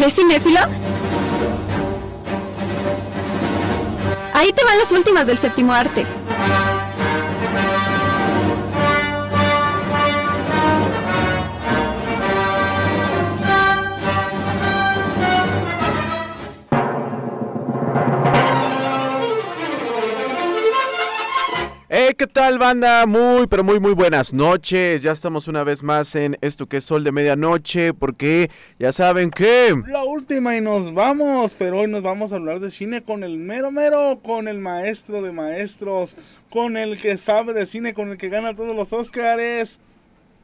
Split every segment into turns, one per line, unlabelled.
¿Crees cinéfilo? Ahí te van las últimas del séptimo arte.
¿Qué tal banda? Muy, pero muy, muy buenas noches. Ya estamos una vez más en esto que es Sol de Medianoche, porque ya saben que...
La última y nos vamos, pero hoy nos vamos a hablar de cine con el mero mero, con el maestro de maestros, con el que sabe de cine, con el que gana todos los Oscars.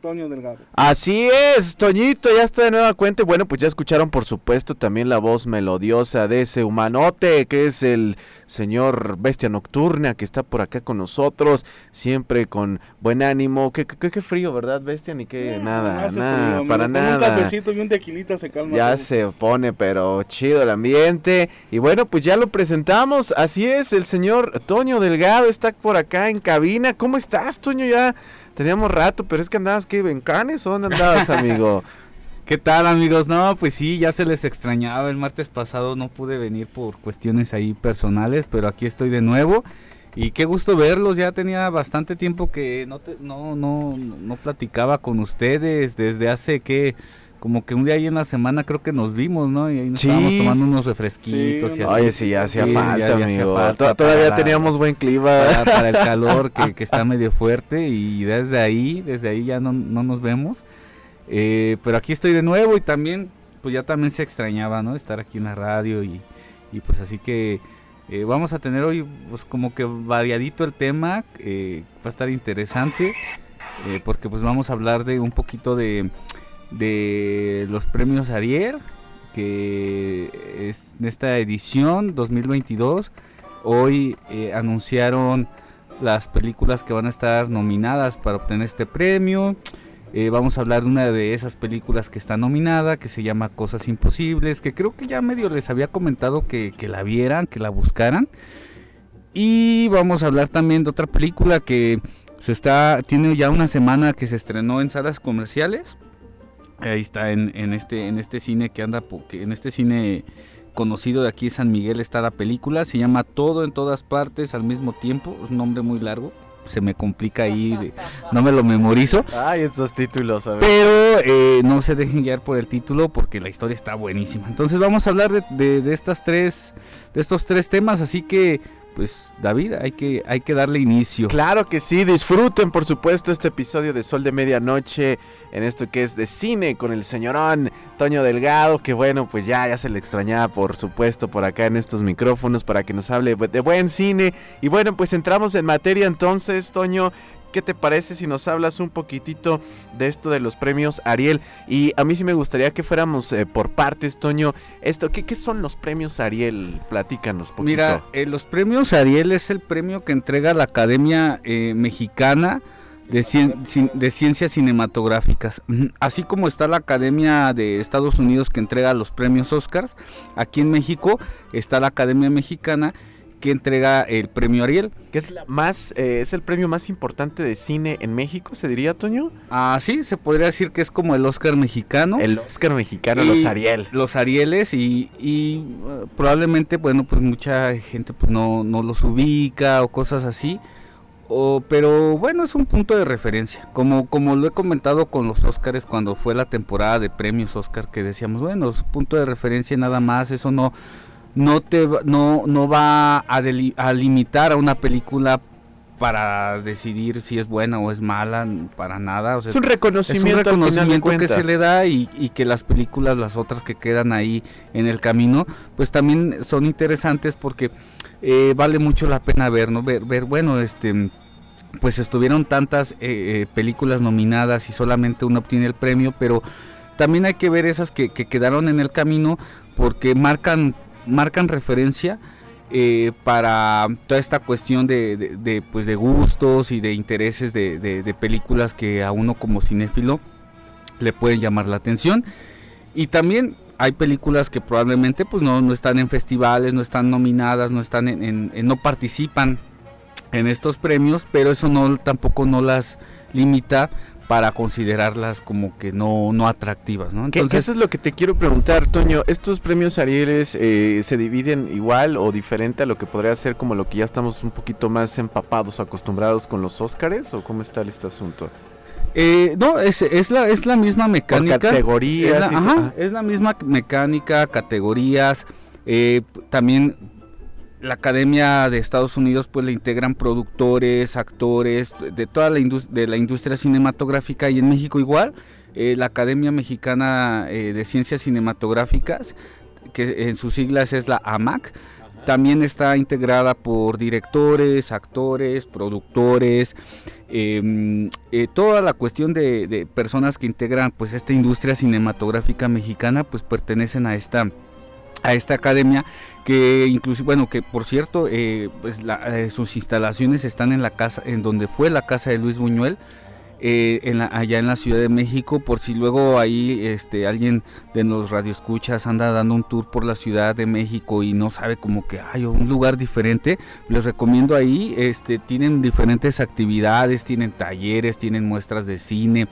Toño Delgado.
Así es, Toñito ya está de nueva cuenta. Bueno, pues ya escucharon por supuesto también la voz melodiosa de ese humanote que es el señor Bestia Nocturna que está por acá con nosotros, siempre con buen ánimo. Qué, qué, frío, ¿verdad, Bestia? Ni que nada, nada, para nada.
Un cafecito y un tequilita se calma.
Ya se pone, pero chido el ambiente. Y bueno, pues ya lo presentamos. Así es, el señor Toño Delgado está por acá en cabina. ¿Cómo estás, Toño? Ya teníamos rato, pero es que andabas, ¿qué? ¿En Canes o dónde andabas, amigo?
¿Qué tal amigos? No, pues sí, ya se les extrañaba. El martes pasado no pude venir por cuestiones ahí personales, pero aquí estoy de nuevo. Y qué gusto verlos, ya tenía bastante tiempo que no, no, no, no platicaba con ustedes desde hace que como que un día ahí en la semana creo que nos vimos, ¿no? Y ahí nos estábamos tomando unos refresquitos y así.
Oye, sí, ya hacía falta, amigo. Todavía teníamos buen clima.
Para, el calor que, que, está medio fuerte y desde ahí, desde ahí ya no, no nos vemos. Eh, pero aquí estoy de nuevo y también, pues ya también se extrañaba, ¿no? Estar aquí en la radio y, pues así que eh, vamos a tener hoy pues como que variadito el tema, eh, va a estar interesante porque pues vamos a hablar de un poquito de, de los premios Ariel, que es en esta edición 2022, hoy anunciaron las películas que van a estar nominadas para obtener este premio. Eh, vamos a hablar de una de esas películas que está nominada, que se llama Cosas Imposibles, que creo que ya medio les había comentado que, la vieran, que la buscaran. Y vamos a hablar también de otra película que se está, tiene ya una semana que se estrenó en salas comerciales. Ahí está en, este, en este cine que anda, en este cine conocido de aquí San Miguel está la película. Se llama Todo en todas partes al mismo tiempo. Es un nombre muy largo se me complica ahí, no me lo memorizo.
Ay, esos títulos, a
Pero eh, no se dejen guiar por el título porque la historia está buenísima. Entonces vamos a hablar de, de estas tres, de estos tres temas, así que pues David, hay que, hay que darle inicio.
Claro que sí, disfruten por supuesto este episodio de Sol de Medianoche en esto que es de cine con el señorón Toño Delgado, que bueno, pues ya, ya se le extrañaba por supuesto por acá en estos micrófonos para que nos hable de buen cine. Y bueno, pues entramos en materia entonces, Toño, ¿Qué te parece si nos hablas un poquitito de esto de los premios Ariel? Y a mí sí me gustaría que fuéramos eh, por partes, Toño. Esto, ¿qué, ¿Qué son los premios Ariel? Platícanos poquito.
Mira, eh, los premios Ariel es el premio que entrega la Academia eh, Mexicana de, de, Ciencias Cinematográficas. Así como está la Academia de Estados Unidos que entrega los premios Oscars, aquí en México está la Academia Mexicana que entrega el premio Ariel.
Que es la más, eh, es el premio más importante de cine en México, se diría, Toño.
Ah, sí, se podría decir que es como el Oscar mexicano.
El Oscar mexicano, los Ariel.
Los Arieles y, y uh, probablemente, bueno, pues mucha gente pues no, no los ubica o cosas así. O, pero bueno, es un punto de referencia. Como, como lo he comentado con los Oscars cuando fue la temporada de premios Oscar, que decíamos, bueno, es un punto de referencia nada más, eso no, no te no, no va a, a limitar a una película para decidir si es buena o es mala, para nada.
es un reconocimiento,
es un reconocimiento que se le da y, que las películas, las otras que quedan ahí en el camino, pues también son interesantes porque eh, vale mucho la pena ver, ¿no? Ver, ver bueno, este pues estuvieron tantas eh, eh, películas nominadas y solamente una obtiene el premio, pero también hay que ver esas que, que quedaron en el camino porque marcan marcan referencia eh, para toda esta cuestión de, pues de gustos y de intereses de, películas que a uno como cinéfilo le pueden llamar la atención. Y también hay películas que probablemente pues no, no están en festivales, no están nominadas, no están en, no participan en estos premios, pero eso no tampoco no las limita para considerarlas como que no, no atractivas, ¿no? Entonces,
eso es lo que te quiero preguntar, Toño. ¿Estos premios Arieles eh, se dividen igual o diferente a lo que podría ser como lo que ya estamos un poquito más empapados acostumbrados con los Óscares? ¿O cómo está este asunto?
eh, no, es, es, la, es la misma
Por
mecánica.
categorías.
Es la, ajá,
ah,
es la misma mecánica, categorías. eh, también la Academia de Estados Unidos pues le integran productores, actores de toda la, de la industria cinematográfica y en México igual. eh, la Academia Mexicana eh, de Ciencias Cinematográficas, que en sus siglas es la AMAC, también está integrada por directores, actores, productores, eh, eh, toda la cuestión de, de personas que integran pues esta industria cinematográfica mexicana pues pertenecen a esta a esta academia que inclusive bueno que por cierto eh, pues la- eh, sus instalaciones están en la casa en donde fue la casa de Luis Buñuel eh, en la- allá en la Ciudad de México por si luego ahí este alguien de los radioescuchas anda dando un tour por la Ciudad de México y no sabe como que hay un lugar diferente les recomiendo ahí este tienen diferentes actividades tienen talleres tienen muestras de cine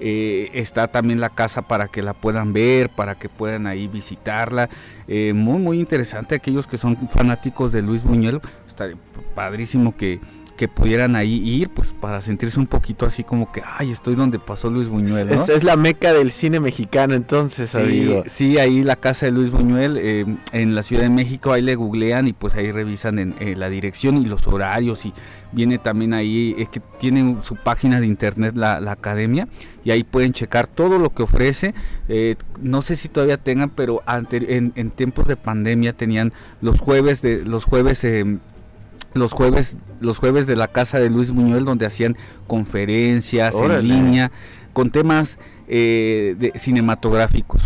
eh, está también la casa para que la puedan ver, para que puedan ahí visitarla. Eh, muy, muy interesante. Aquellos que son fanáticos de Luis Buñuel, está padrísimo que, que pudieran ahí ir, pues para sentirse un poquito así como que, ay, estoy donde pasó Luis Buñuel. ¿no?
es, es la meca del cine mexicano, entonces,
Sí,
amigo.
sí, ahí la casa de Luis Buñuel eh, en la Ciudad de México, ahí le googlean y pues ahí revisan en, eh, la dirección y los horarios y viene también ahí, es que tiene su página de internet la, la academia y ahí pueden checar todo lo que ofrece. eh, no sé si todavía tengan, pero ante- en, en tiempos de pandemia tenían los jueves de los jueves eh, los jueves los jueves de la casa de Luis Buñuel donde hacían conferencias
Órale.
en línea con temas eh, de, cinematográficos.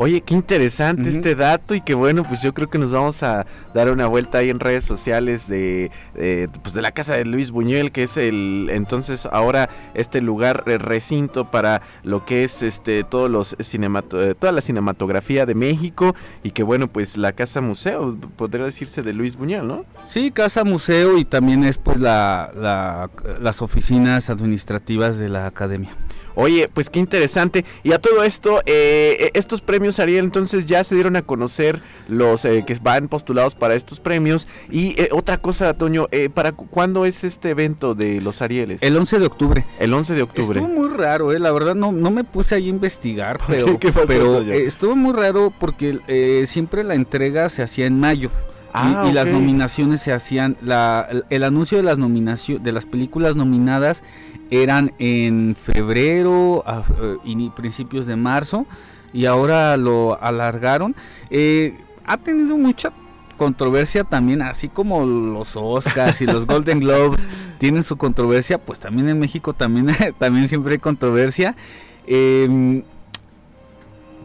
Oye, qué interesante este dato y que bueno, pues yo creo que nos vamos a dar una vuelta ahí en redes sociales de, de, pues de la casa de Luis Buñuel, que es el entonces ahora este lugar eh, recinto para lo que es este todos los cinemato, eh, toda la cinematografía de México y que bueno, pues la casa museo podría decirse de Luis Buñuel, ¿no?
Sí, casa museo y también es pues la, la- las oficinas administrativas de la academia.
Oye, pues qué interesante. Y a todo esto, eh, eh, estos premios Ariel, entonces ya se dieron a conocer los eh, que van postulados para estos premios. Y eh, otra cosa, Toño, eh, ¿para cu- cuándo es este evento de los Arieles?
El 11 de octubre.
El 11 de octubre.
Estuvo muy raro, eh, la verdad no, no me puse ahí a investigar, pero,
¿Qué pasó,
pero eh, estuvo muy raro porque eh, siempre la entrega se hacía en mayo. y-
Ah,
y, las nominaciones se hacían, la, el, el anuncio de las nominaciones, de las películas nominadas eran en febrero a- eh, y ni- principios de marzo y ahora lo alargaron. Eh, ha tenido mucha controversia también, así como los Oscars y los Golden Globes tienen su controversia, pues también en México también, también siempre hay controversia. Eh,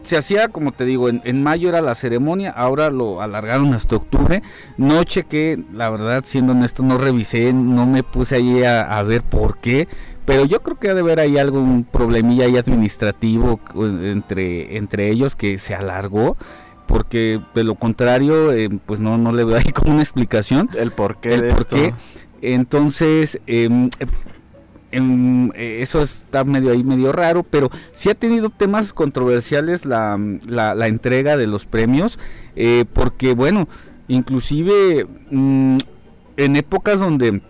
se hacía, como te digo, en, en mayo era la ceremonia, ahora lo alargaron hasta octubre. No chequé, la verdad, siendo honesto, no revisé, no me puse ahí a, a ver por qué. Pero yo creo que ha de haber ahí algún problemilla ahí administrativo entre, entre ellos que se alargó. Porque de lo contrario, eh, pues no, no le veo ahí como una explicación
El porqué
el
de
por
esto.
qué. Entonces, em, em, eh, eso está medio ahí, medio raro, pero sí ha tenido temas controversiales la, la- la entrega de los premios, eh, porque bueno, inclusive mm, en épocas donde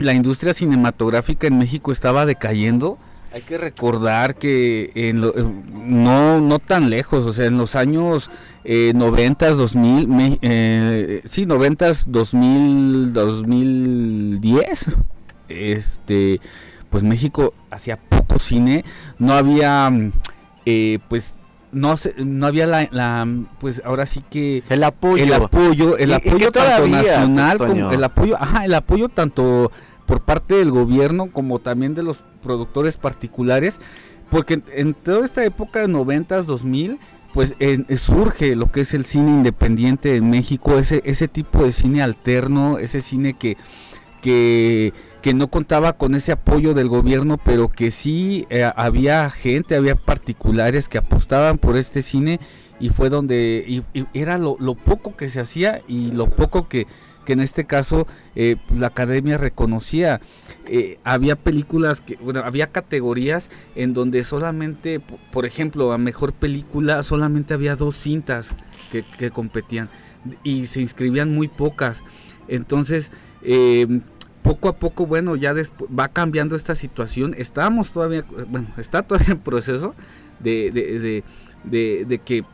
la industria cinematográfica en México estaba decayendo, hay que recordar que en lo- eh, no, no tan lejos, o sea, en los años eh, 90, 2000, me- eh, sí, 90, 2000, 2010, este, pues México hacía poco cine, no había, eh, pues, no, se- no había la, la, pues ahora sí que
El apoyo.
el apoyo, el
Y-
apoyo tanto nacional como el apoyo, ajá, el apoyo tanto por parte del gobierno como también de los productores particulares, porque en, en toda esta época de 90s, 2000, pues en- surge lo que es el cine independiente en México, ese ese tipo de cine alterno, ese cine que que que no contaba con ese apoyo del gobierno, pero que sí eh, había gente, había particulares que apostaban por este cine y fue donde y, y era lo, poco que se hacía y lo poco que, que en este caso eh, la academia reconocía. Eh, había películas, que, bueno, había categorías en donde solamente, por ejemplo, a mejor película solamente había dos cintas que, que competían y se inscribían muy pocas. Entonces, eh, poco a poco, bueno, ya va cambiando esta situación. Estábamos todavía, bueno, está todavía en proceso de, de, de- de- de que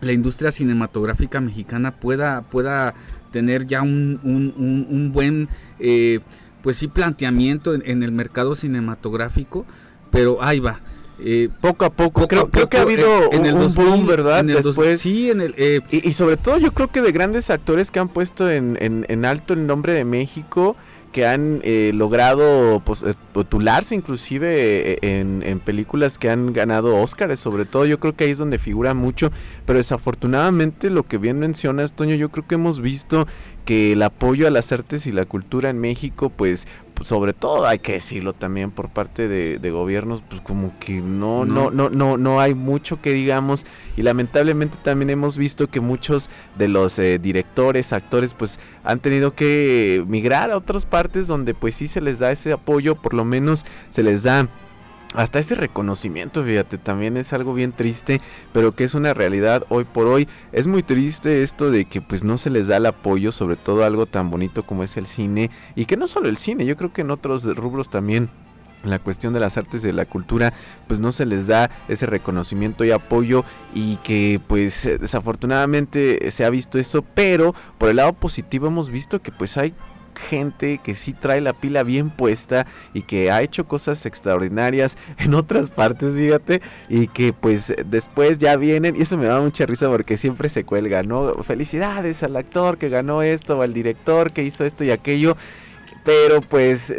la industria cinematográfica mexicana pueda, pueda tener ya un, un- un- un buen, eh, pues sí, planteamiento en, en el mercado cinematográfico, pero ahí va. Eh,
Poco a poco,
poco
creo,
a
creo que ha habido
en- el
un
2000,
boom, ¿verdad?
en el dos-
Después,
sí, en el... eh,
y, y sobre todo yo creo que de grandes actores que han puesto en, en- en alto el nombre de México, que han eh, logrado pues, eh, postularse inclusive eh, en, en películas que han ganado Óscares, sobre todo yo creo que ahí es donde figura mucho, pero desafortunadamente lo que bien mencionas, Toño, yo creo que hemos visto que el apoyo a las artes y la cultura en México, pues sobre todo hay que decirlo también por parte de, de gobiernos, pues como que no, no,
No.
no, no, no hay mucho que digamos y lamentablemente también hemos visto que muchos de los eh, directores, actores, pues han tenido que migrar a otras partes donde pues sí se les da ese apoyo, por lo menos se les da hasta ese reconocimiento, fíjate, también es algo bien triste, pero que es una realidad hoy por hoy. Es muy triste esto de que pues no se les da el apoyo, sobre todo algo tan bonito como es el cine, y que no solo el cine, yo creo que en otros rubros también la cuestión de las artes y de la cultura, pues no se les da ese reconocimiento y apoyo y que pues desafortunadamente se ha visto eso, pero por el lado positivo hemos visto que pues hay gente que sí trae la pila bien puesta y que ha hecho cosas extraordinarias en otras partes, fíjate, y que pues después ya vienen, y eso me da mucha risa porque siempre se cuelga, ¿no? Felicidades al actor que ganó esto, al director que hizo esto y aquello. Pero pues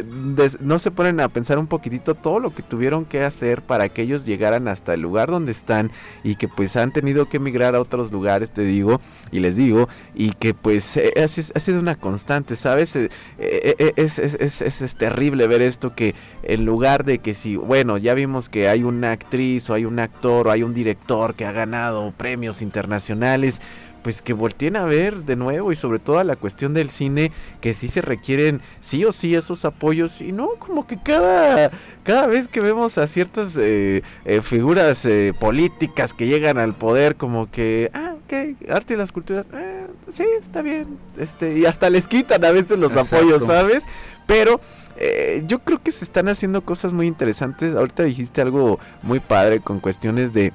no se ponen a pensar un poquitito todo lo que tuvieron que hacer para que ellos llegaran hasta el lugar donde están y que pues han tenido que emigrar a otros lugares, te digo, y les digo, y que pues eh, ha, si- ha sido una constante, ¿sabes? Eh, eh, es- es- es- es terrible ver esto que en lugar de que si, bueno, ya vimos que hay una actriz o hay un actor o hay un director que ha ganado premios internacionales, pues que volteen a ver de nuevo y sobre todo a la cuestión del cine que sí se requieren sí o sí esos apoyos y no como que cada cada vez que vemos a ciertas eh, eh, figuras eh, políticas que llegan al poder como que ah ok arte y las culturas eh, sí está bien este y hasta les quitan a veces los
Exacto.
apoyos sabes pero eh, yo creo que se están haciendo cosas muy interesantes ahorita dijiste algo muy padre con cuestiones de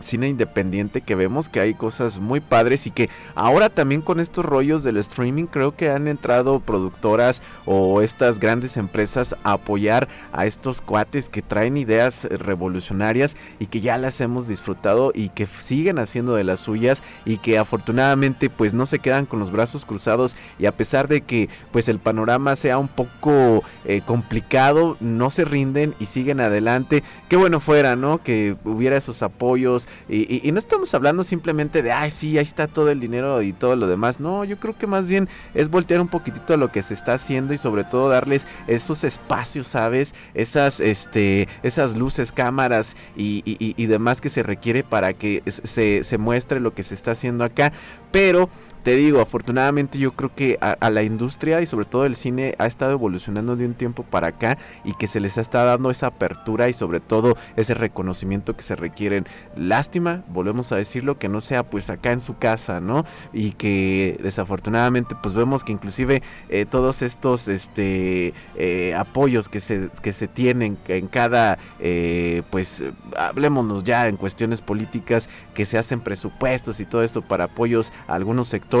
cine independiente que vemos que hay cosas muy padres y que ahora también con estos rollos del streaming creo que han entrado productoras o estas grandes empresas a apoyar a estos cuates que traen ideas revolucionarias y que ya las hemos disfrutado y que siguen haciendo de las suyas y que afortunadamente pues no se quedan con los brazos cruzados y a pesar de que pues el panorama sea un poco eh, complicado no se rinden y siguen adelante. Qué bueno fuera no que hubiera esos apoyos y, no estamos hablando simplemente de, ay, sí, ahí está todo el dinero y todo lo demás. No, yo creo que más bien es voltear un poquitito a lo que se está haciendo y sobre todo darles esos espacios, ¿sabes? Esas, este, esas luces, cámaras y, y- demás que se requiere para que se, se muestre lo que se está haciendo acá. Pero te digo, afortunadamente yo creo que a, la industria y sobre todo el cine ha estado evolucionando de un tiempo para acá y que se les está dando esa apertura y sobre todo ese reconocimiento que se requieren. Lástima, volvemos a decirlo, que no sea pues acá en su casa, ¿no? Y que desafortunadamente pues vemos que inclusive eh, todos estos este eh, apoyos que se, que se tienen en cada eh, pues hablémonos ya en cuestiones políticas que se hacen presupuestos y todo eso para apoyos a algunos sectores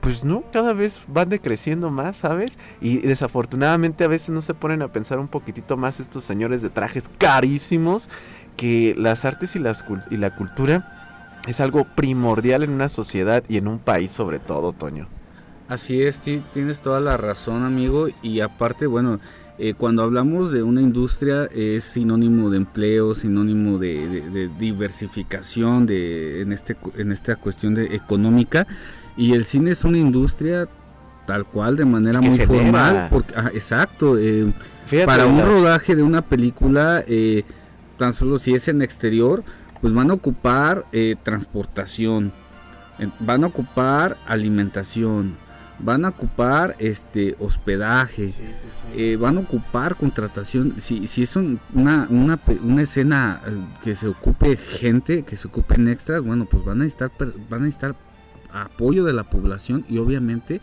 pues no, cada vez van decreciendo más, ¿sabes? Y desafortunadamente a veces no se ponen a pensar un poquitito más estos señores de trajes carísimos que las artes y, las, y la cultura es algo primordial en una sociedad y en un país sobre todo, Toño.
Así es, ti- tienes toda la razón, amigo. Y aparte, bueno, eh, cuando hablamos de una industria es sinónimo de empleo, sinónimo de, de- de diversificación de, en, este, en esta cuestión de económica. Y el cine es una industria tal cual, de manera muy
genera.
formal. Porque, ah, exacto. eh, para un rodaje de una película, eh, tan solo si es en exterior, pues van a ocupar eh, transportación, van a ocupar alimentación, van a ocupar este hospedaje, eh, van a ocupar contratación, si, si es un- una, una, una escena eh, que se ocupe gente, que se ocupen extras, bueno, pues van a estar van a necesitar apoyo de la población y obviamente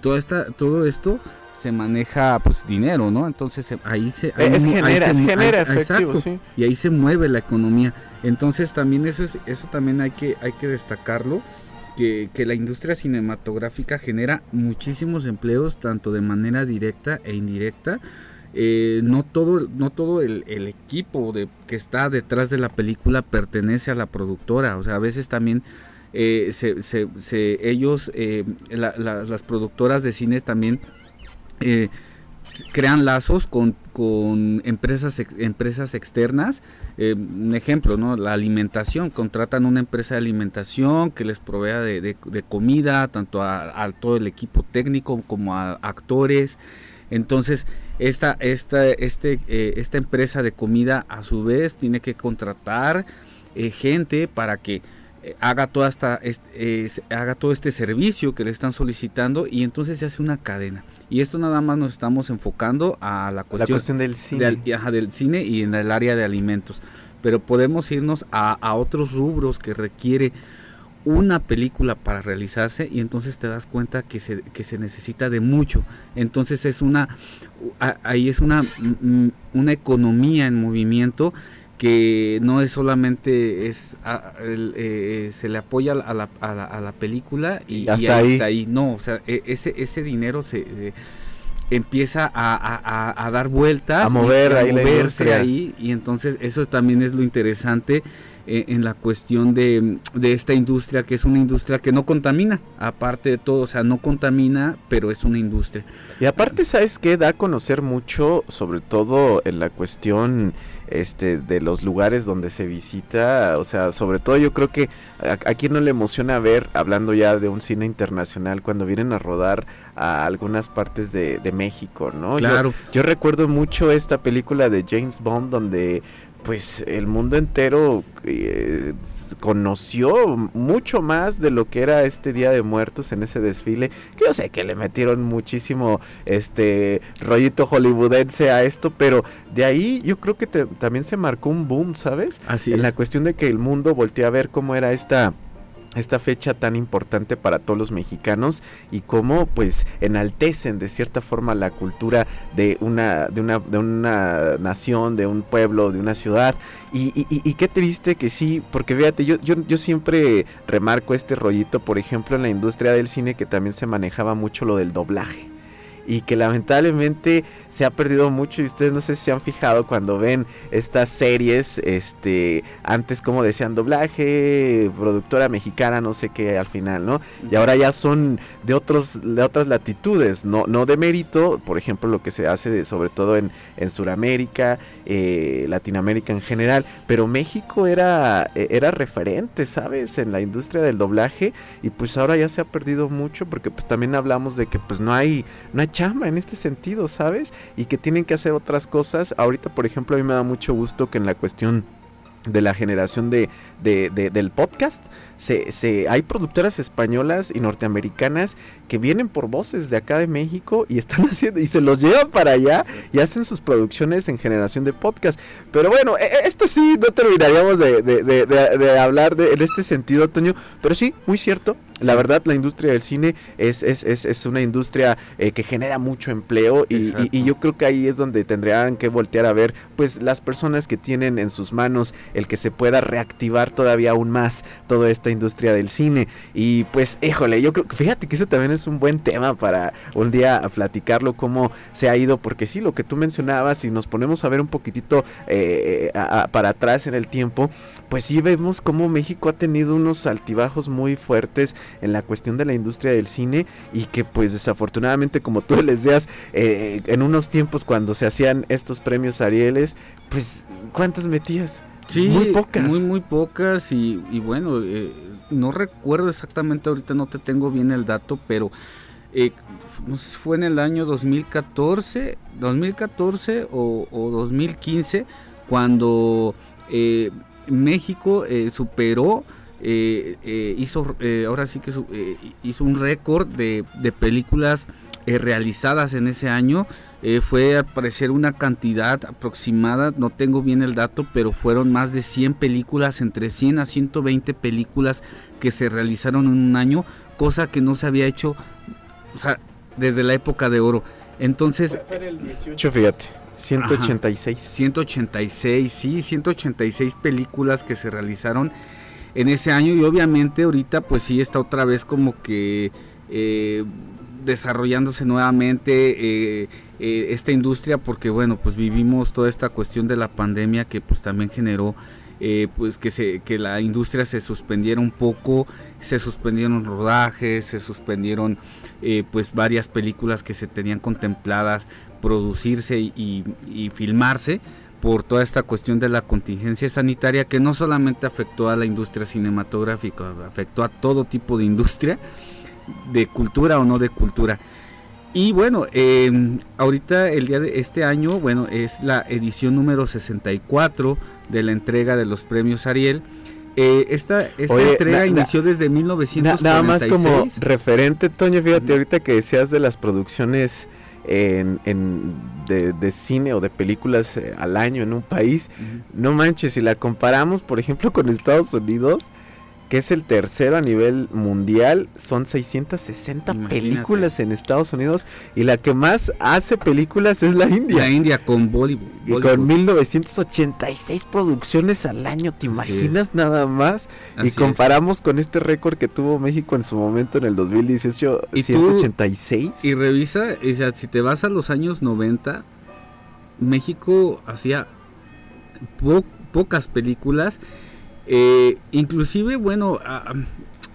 toda esta, todo esto se maneja pues dinero, ¿no? Entonces ahí se ahí
es
mu- ahí
genera,
se
es genera
ahí-
efectivo,
exacto,
sí.
y ahí se mueve la economía. Entonces también eso, es- eso también hay que, hay que destacarlo, que, la industria cinematográfica genera muchísimos empleos, tanto de manera directa e indirecta. Eh, no todo, no todo el, equipo de, que está detrás de la película pertenece a la productora. O sea, a veces también eh, ellos, eh, la- la- las productoras de cine también crean lazos con, con empresas, empresas externas. Eh, un ejemplo, ¿no? La alimentación, contratan una empresa de alimentación que les provea de, de- comida, tanto a, todo el equipo técnico como a actores. Entonces, esta, esta, este, eh, esta empresa de comida a su vez tiene que contratar eh, gente para que haga toda esta haga todo este servicio que le están solicitando y entonces se hace una cadena y esto nada más nos estamos enfocando a la
La
cuestión,
cuestión del
de
cine.
al- ajá, del cine y en el área de alimentos pero podemos irnos a, a otros rubros que requiere una película para realizarse y entonces te das cuenta que se, que se necesita de mucho. Entonces es una, ahí es una, mm, una economía en movimiento que no es solamente es a- el, eh, se le apoya a la, a la, a la película y,
Y hasta
y
ahí.
hasta ahí. No, o sea, e- ese, ese dinero se eh, empieza a, a- a- a dar vueltas
A mover
y
ahí la
moverse ahí y entonces eso también es lo interesante eh, en la cuestión de, de esta industria que es una industria que no contamina aparte de todo o sea no contamina pero es una industria
Y aparte, ¿sabes qué? Da a conocer mucho, sobre todo en la cuestión este de los lugares donde se visita, o sea, sobre todo yo creo que a, a quien no le emociona ver, hablando ya de un cine internacional, cuando vienen a rodar a algunas partes de, de México, ¿no? Yo-
claro
Yo recuerdo mucho esta película de James Bond donde pues el mundo entero eh, conoció mucho más de lo que era este Día de Muertos en ese desfile. Que yo sé que le metieron muchísimo este rollito hollywoodense a esto, pero de ahí yo creo que te- también se marcó un boom, ¿sabes?
así
en la
es.
cuestión de que el mundo volteó a ver cómo era esta esta fecha tan importante para todos los mexicanos y cómo pues enaltecen de cierta forma la cultura de una de una de una nación de un pueblo de una ciudad. Y, y- y- qué triste que sí porque fíjate yo, yo yo siempre remarco este rollito por ejemplo en la industria del cine que también se manejaba mucho lo del doblaje. Y que lamentablemente se ha perdido mucho y ustedes no sé si se han fijado cuando ven estas series, este, antes como decían doblaje, productora mexicana, no sé qué al final, ¿no? Y ahora ya son de otros, de otras latitudes, no, no de mérito, por ejemplo lo que se hace de- sobre todo en, en Sudamérica, eh, Latinoamérica en general, pero México era, eh, era referente, ¿sabes? En la industria del doblaje y pues ahora ya se ha perdido mucho porque pues también hablamos de que pues no hay, no hay chamba en este sentido, ¿sabes? Y que tienen que hacer otras cosas. Ahorita, por ejemplo, a mí me da mucho gusto que en la cuestión de la generación de, de- de- del podcast, se, se, hay productoras españolas y norteamericanas que vienen por voces de acá de México y están haciendo, y se los llevan para allá y hacen sus producciones en generación de podcast. Pero bueno, e- e- esto sí, no terminaríamos de, de- de- de- de hablar de, en este sentido, Toño, pero sí, muy cierto. La verdad, la industria del cine es, es, es, es una industria eh, que genera mucho empleo y, y- yo creo que ahí es donde tendrían que voltear a ver pues las personas que tienen en sus manos el que se pueda reactivar todavía aún más toda industria del cine y pues híjole yo creo que fíjate que ese también es un buen tema para un día platicarlo cómo se ha ido porque sí lo que tú mencionabas si nos ponemos a ver un poquitito eh, a- para atrás en el tiempo pues sí vemos cómo México ha tenido unos altibajos muy fuertes en la cuestión de la industria del cine y que pues desafortunadamente como tú les decías eh, en unos tiempos cuando se hacían estos premios Arieles pues ¿cuántas metías?
Sí,
muy pocas.
Muy, muy pocas y, y bueno, eh, no recuerdo exactamente, ahorita no te tengo bien el dato, pero eh, fue en el año 2014, 2014 o, o 2015, cuando eh, México eh, superó eh, eh, hizo, eh, ahora sí que su- eh, hizo un récord de, de películas eh, realizadas en ese año. Eh, fue al parecer una cantidad aproximada, no tengo bien el dato, pero fueron más de 100 películas, entre 100 a 120 películas que se realizaron en un año, cosa que no se había hecho o sea, desde la época de oro. Entonces,
Fue en el 18, fíjate. 186.
186, sí, 186 películas que se realizaron en ese año y obviamente ahorita pues sí está otra vez como que eh, desarrollándose nuevamente eh, eh, esta industria porque bueno pues vivimos toda esta cuestión de la pandemia que pues también generó eh, pues que se que la industria se suspendiera un poco se suspendieron rodajes se suspendieron pues varias películas que se tenían contempladas producirse y- y filmarse por toda esta cuestión de la contingencia sanitaria que no solamente afectó a la industria cinematográfica, afectó a todo tipo de industria, de cultura o no de cultura. Y bueno, eh, ahorita el día de este año, bueno, es la edición número 64 de la entrega de los premios Ariel. Eh, esta esta
Oye,
entrega
na- na-
inició desde
Na-
1946.
nada más como referente, Toño, fíjate, ahorita que decías de las producciones en, en- de, de cine o de películas eh, al año en un país, no manches, si la comparamos, por ejemplo, con Estados Unidos, que es el tercero a nivel mundial, son 660
Imagínate.
películas en Estados Unidos y la que más hace películas es la India.
La India con Bollywood.
Y con 1986 producciones al año, ¿te imaginas nada más?
Así
y
es.
comparamos con este récord que tuvo México en su momento en el 2018,
¿Y tú?
186.
Y revisa, o sea, si te vas a los años 90, México hacía po- pocas películas. Eh, inclusive, bueno, ah,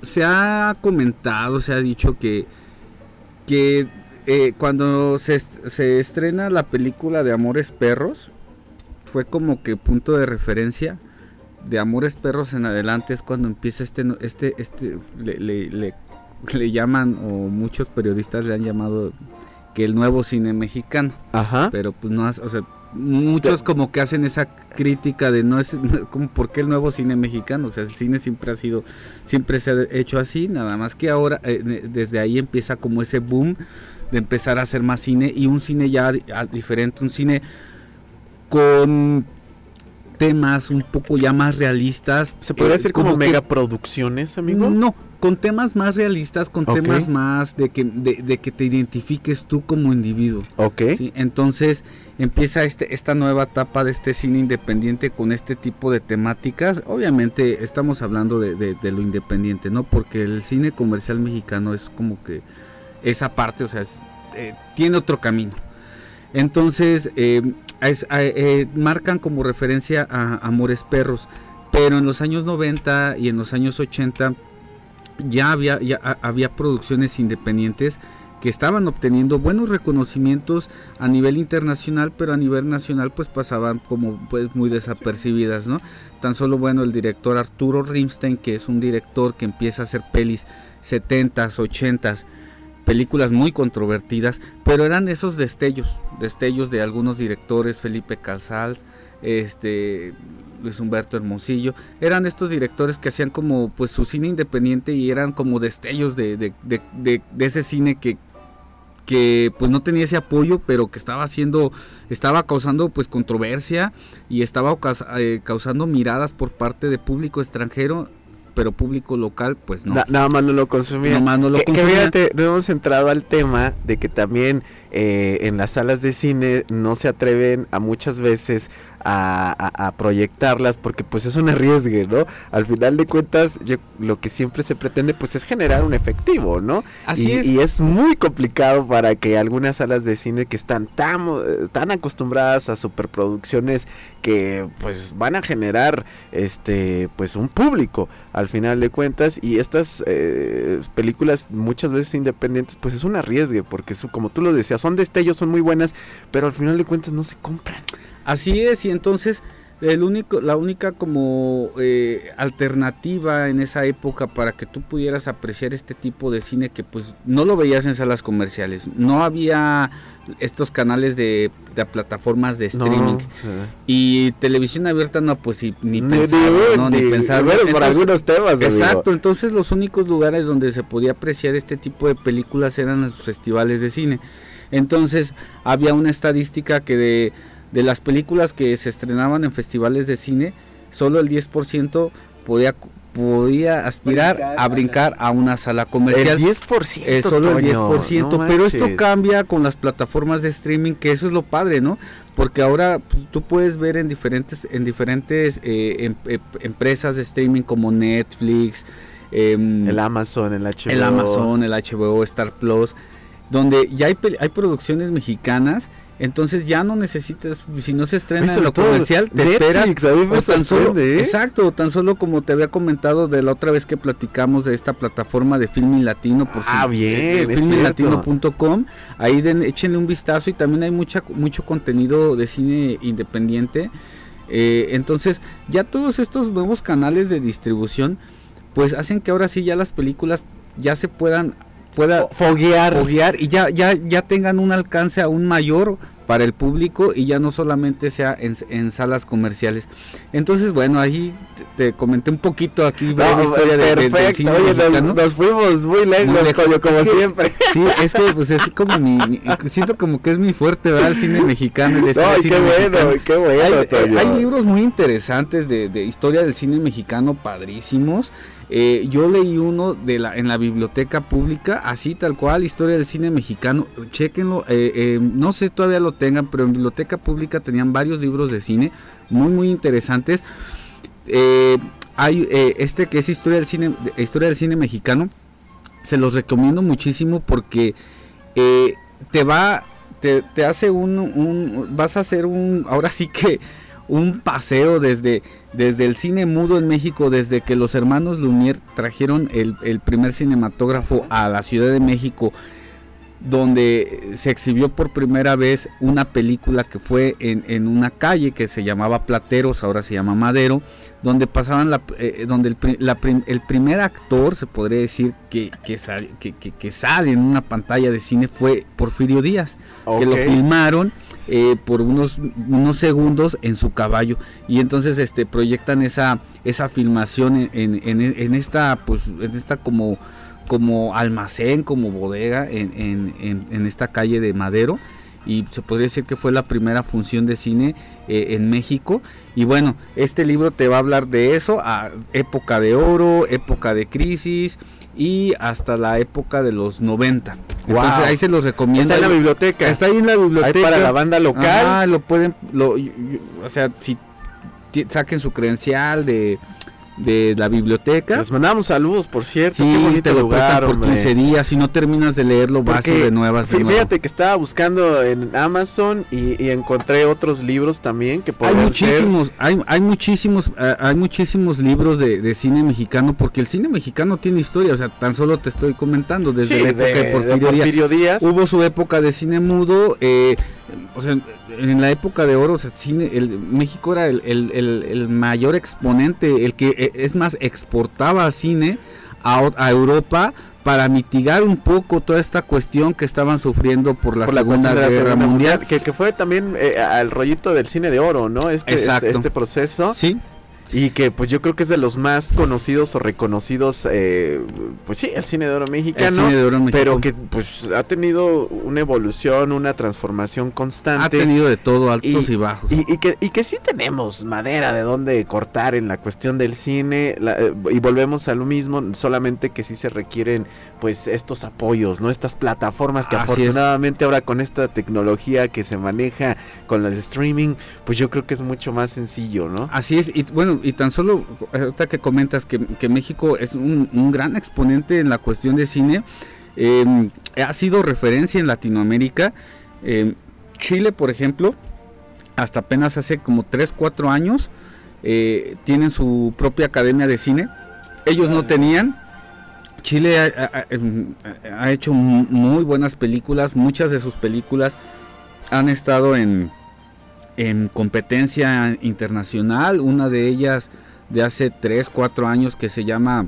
se ha comentado, se ha dicho que, que eh, cuando se, est- se estrena la película de Amores Perros, fue como que punto de referencia. De Amores Perros en adelante es cuando empieza este, este, este, le, le- le- le llaman, o muchos periodistas le han llamado que el nuevo cine mexicano,
Ajá.
pero pues no, o sea, muchos como que hacen esa crítica de no es, como por qué el nuevo cine mexicano, o sea, el cine siempre ha sido, siempre se ha hecho así, nada más que ahora, eh, desde ahí empieza como ese boom de empezar a hacer más cine y un cine ya diferente, un cine con temas un poco ya más realistas.
¿Se podría
eh,
decir como,
que-
megaproducciones, amigo?
no, con temas más realistas, con temas más de que, de, de que te identifiques tú como individuo.
Ok.
¿sí? Entonces empieza este, esta nueva etapa de este cine independiente con este tipo de temáticas. Obviamente estamos hablando de, de- de lo independiente, ¿no? Porque el cine comercial mexicano es como que esa parte, o sea, es- eh, tiene otro camino. Entonces eh, es- a- eh, marcan como referencia a Amores Perros, pero en los años 90 y en los años 80 ya había, ya ha- había producciones independientes que estaban obteniendo buenos reconocimientos a nivel internacional, pero a nivel nacional pues pasaban como pues muy desapercibidas, ¿no? Tan solo bueno el director Arturo Rimstein, que es un director que empieza a hacer pelis 70s, 80s, películas muy controvertidas, pero eran esos destellos, destellos de algunos directores, Felipe Casals, este Luis Humberto Hermosillo, eran estos directores que hacían como pues su cine independiente y eran como destellos de, de, de- de- de ese cine que que pues no tenía ese apoyo pero que estaba haciendo estaba causando pues controversia y estaba eh, causando miradas por parte de público extranjero pero público local pues no
Na- nada más no lo consumía.
Nomás no lo
que, que
consumía.
fíjate, no hemos entrado al tema de que también eh, en las salas de cine no se atreven a muchas veces a, a- a proyectarlas porque pues es un arriesgue, ¿no? Al final de cuentas, yo- lo que siempre se pretende pues es generar un efectivo, ¿no?
así
y,
es
y es muy complicado para que algunas salas de cine que están tan, tan acostumbradas a superproducciones que pues van a generar este pues un público al final de cuentas y estas eh, películas muchas veces independientes pues es un arriesgue porque como tú lo decías son destellos son muy buenas pero al final de cuentas no se compran
Así es, y entonces el único, la única como eh, alternativa en esa época para que tú pudieras apreciar este tipo de cine que pues no lo veías en salas comerciales. No había estos canales de, de plataformas de streaming.
No, sí.
Y televisión abierta no, pues ni pensar,
ni-
¿no? Ni
ni-
pensar.
por algunos temas, amigo.
Exacto, entonces los únicos lugares donde se podía apreciar este tipo de películas eran los festivales de cine. Entonces había una estadística que de, de las películas que se estrenaban en festivales de cine, solo el 10% podía, podía aspirar
Brincar
a brincar a una sala comercial.
El 10%.
Eh, solo el
Toño,
10%,
no
pero esto cambia con las plataformas de streaming, que eso es lo padre, ¿no? Porque ahora pues, tú puedes ver en diferentes, en diferentes eh, em- em- empresas de streaming como Netflix, em,
El Amazon, el HBO.
el Amazon, el HBO, Star Plus, donde ya hay, hay producciones mexicanas, entonces ya no necesitas, si no se estrena en lo comercial, te
Netflix,
esperas. o tan solo,
¿eh?
Exacto, tan solo como te había comentado de la otra vez que platicamos de esta plataforma de Filmin Latino, por
Ah,
si-
bien, es
filminlatino.com, ahí den, échenle un vistazo y también hay mucha, mucho contenido de cine independiente. Eh, entonces, ya todos estos nuevos canales de distribución, pues hacen que ahora sí ya las películas ya se puedan pueda
Foguear.
foguear y ya, ya, ya tengan un alcance aún mayor para el público y ya no solamente sea en, en salas comerciales. Entonces, bueno, ahí te, te comenté un poquito aquí breve
No,
historia de- de- del cine
Oye,
mexicano.
nos fuimos muy lejos,
Muy lejos.
Toño, como
Es que-
siempre.
Sí, es que pues es como mi, siento como que es mi fuerte, ¿verdad? El cine mexicano. el
No, y qué
mexicano.
bueno, qué bueno,
Hay, hay libros muy interesantes de, de historia del cine mexicano padrísimos. Eh, yo leí uno de la, en la biblioteca pública, así tal cual, historia del cine mexicano. Chequenlo, eh, eh, no sé todavía lo tengan, pero en biblioteca pública tenían varios libros de cine muy, muy interesantes. Hay este que es historia del cine, historia del cine mexicano. Se los recomiendo muchísimo porque te va, te, te hace un, vas a hacer un, ahora sí que un paseo desde, desde el cine mudo en México, desde que los hermanos Lumière trajeron el, el primer cinematógrafo a la Ciudad de México, donde se exhibió por primera vez una película que fue en, en una calle que se llamaba Plateros, ahora se llama Madero, donde pasaban la, eh, donde el, la el primer actor, se podría decir, que, que, sal- que, que- sale en una pantalla de cine fue Porfirio Díaz, que lo filmaron eh, por unos, unos segundos en su caballo. Y entonces este proyectan esa esa filmación en, en- esta pues en esta como como almacén como bodega en, en- esta calle de Madero. Y se podría decir que fue la primera función de cine eh, en México. Y bueno este libro te va a hablar de eso época de oro época de crisis y hasta la época de los 90 entonces
Wow.
ahí se los recomiendo
Está en la biblioteca.
Está ahí en la
Ahí
biblioteca.
para la banda local.
Ah, lo pueden, lo, o sea, si saquen su credencial de, de la biblioteca.
Les mandamos saludos, por cierto.
Sí,
qué
te lo
lugar,
por
hombre.
15 días. Si no terminas de leerlo, vas y renuevas de nuevo.
Fíjate que estaba buscando en Amazon y, y encontré otros libros también que
Hay
ser-
muchísimos, hay, hay muchísimos, eh, hay muchísimos libros de, de cine mexicano, porque el cine mexicano tiene historia, o sea, tan solo te estoy comentando, desde
Sí,
la época de,
de, de
Porfirio Díaz.
Díaz.
Hubo su época de cine mudo, eh, o sea, en la época de oro, o sea, cine, el, México era el, el- el- mayor exponente, el que eh, es más exportaba cine a, a Europa para mitigar un poco toda esta cuestión que estaban sufriendo por la
por la
Segunda
cuestión de la
Guerra Mundial.
Que, que fue también eh, al rollito del cine de oro, ¿no? Este,
Exacto.
este, este proceso.
Sí,
Y que pues yo creo que es de los más conocidos o reconocidos, eh, pues sí, el cine de oro
el
mexicano.
cine de oro
Pero que pues ha tenido una evolución, una transformación
ha
constante.
tenido de todo, altos y,
Y-
bajos.
Y, y que, y que sí tenemos madera de donde cortar en la cuestión del cine la- eh, y volvemos a lo mismo, solamente que sí se requieren pues estos apoyos, ¿no? Estas plataformas que
Así es.
afortunadamente ahora con esta tecnología que se maneja con el streaming, pues yo creo que es mucho más sencillo, ¿no?
Así es, y bueno, y tan solo ahorita que comentas que, que México es un, un gran exponente en la cuestión de cine, eh, ha sido referencia en Latinoamérica. Eh, Chile, por ejemplo, hasta apenas hace como 3, 4 años, eh, tienen su propia academia de cine. Ellos no tenían. Chile ha, ha- ha- ha hecho mu- muy buenas películas, muchas de sus películas han estado en, en competencia internacional, una de ellas de hace 3, 4 años que se llama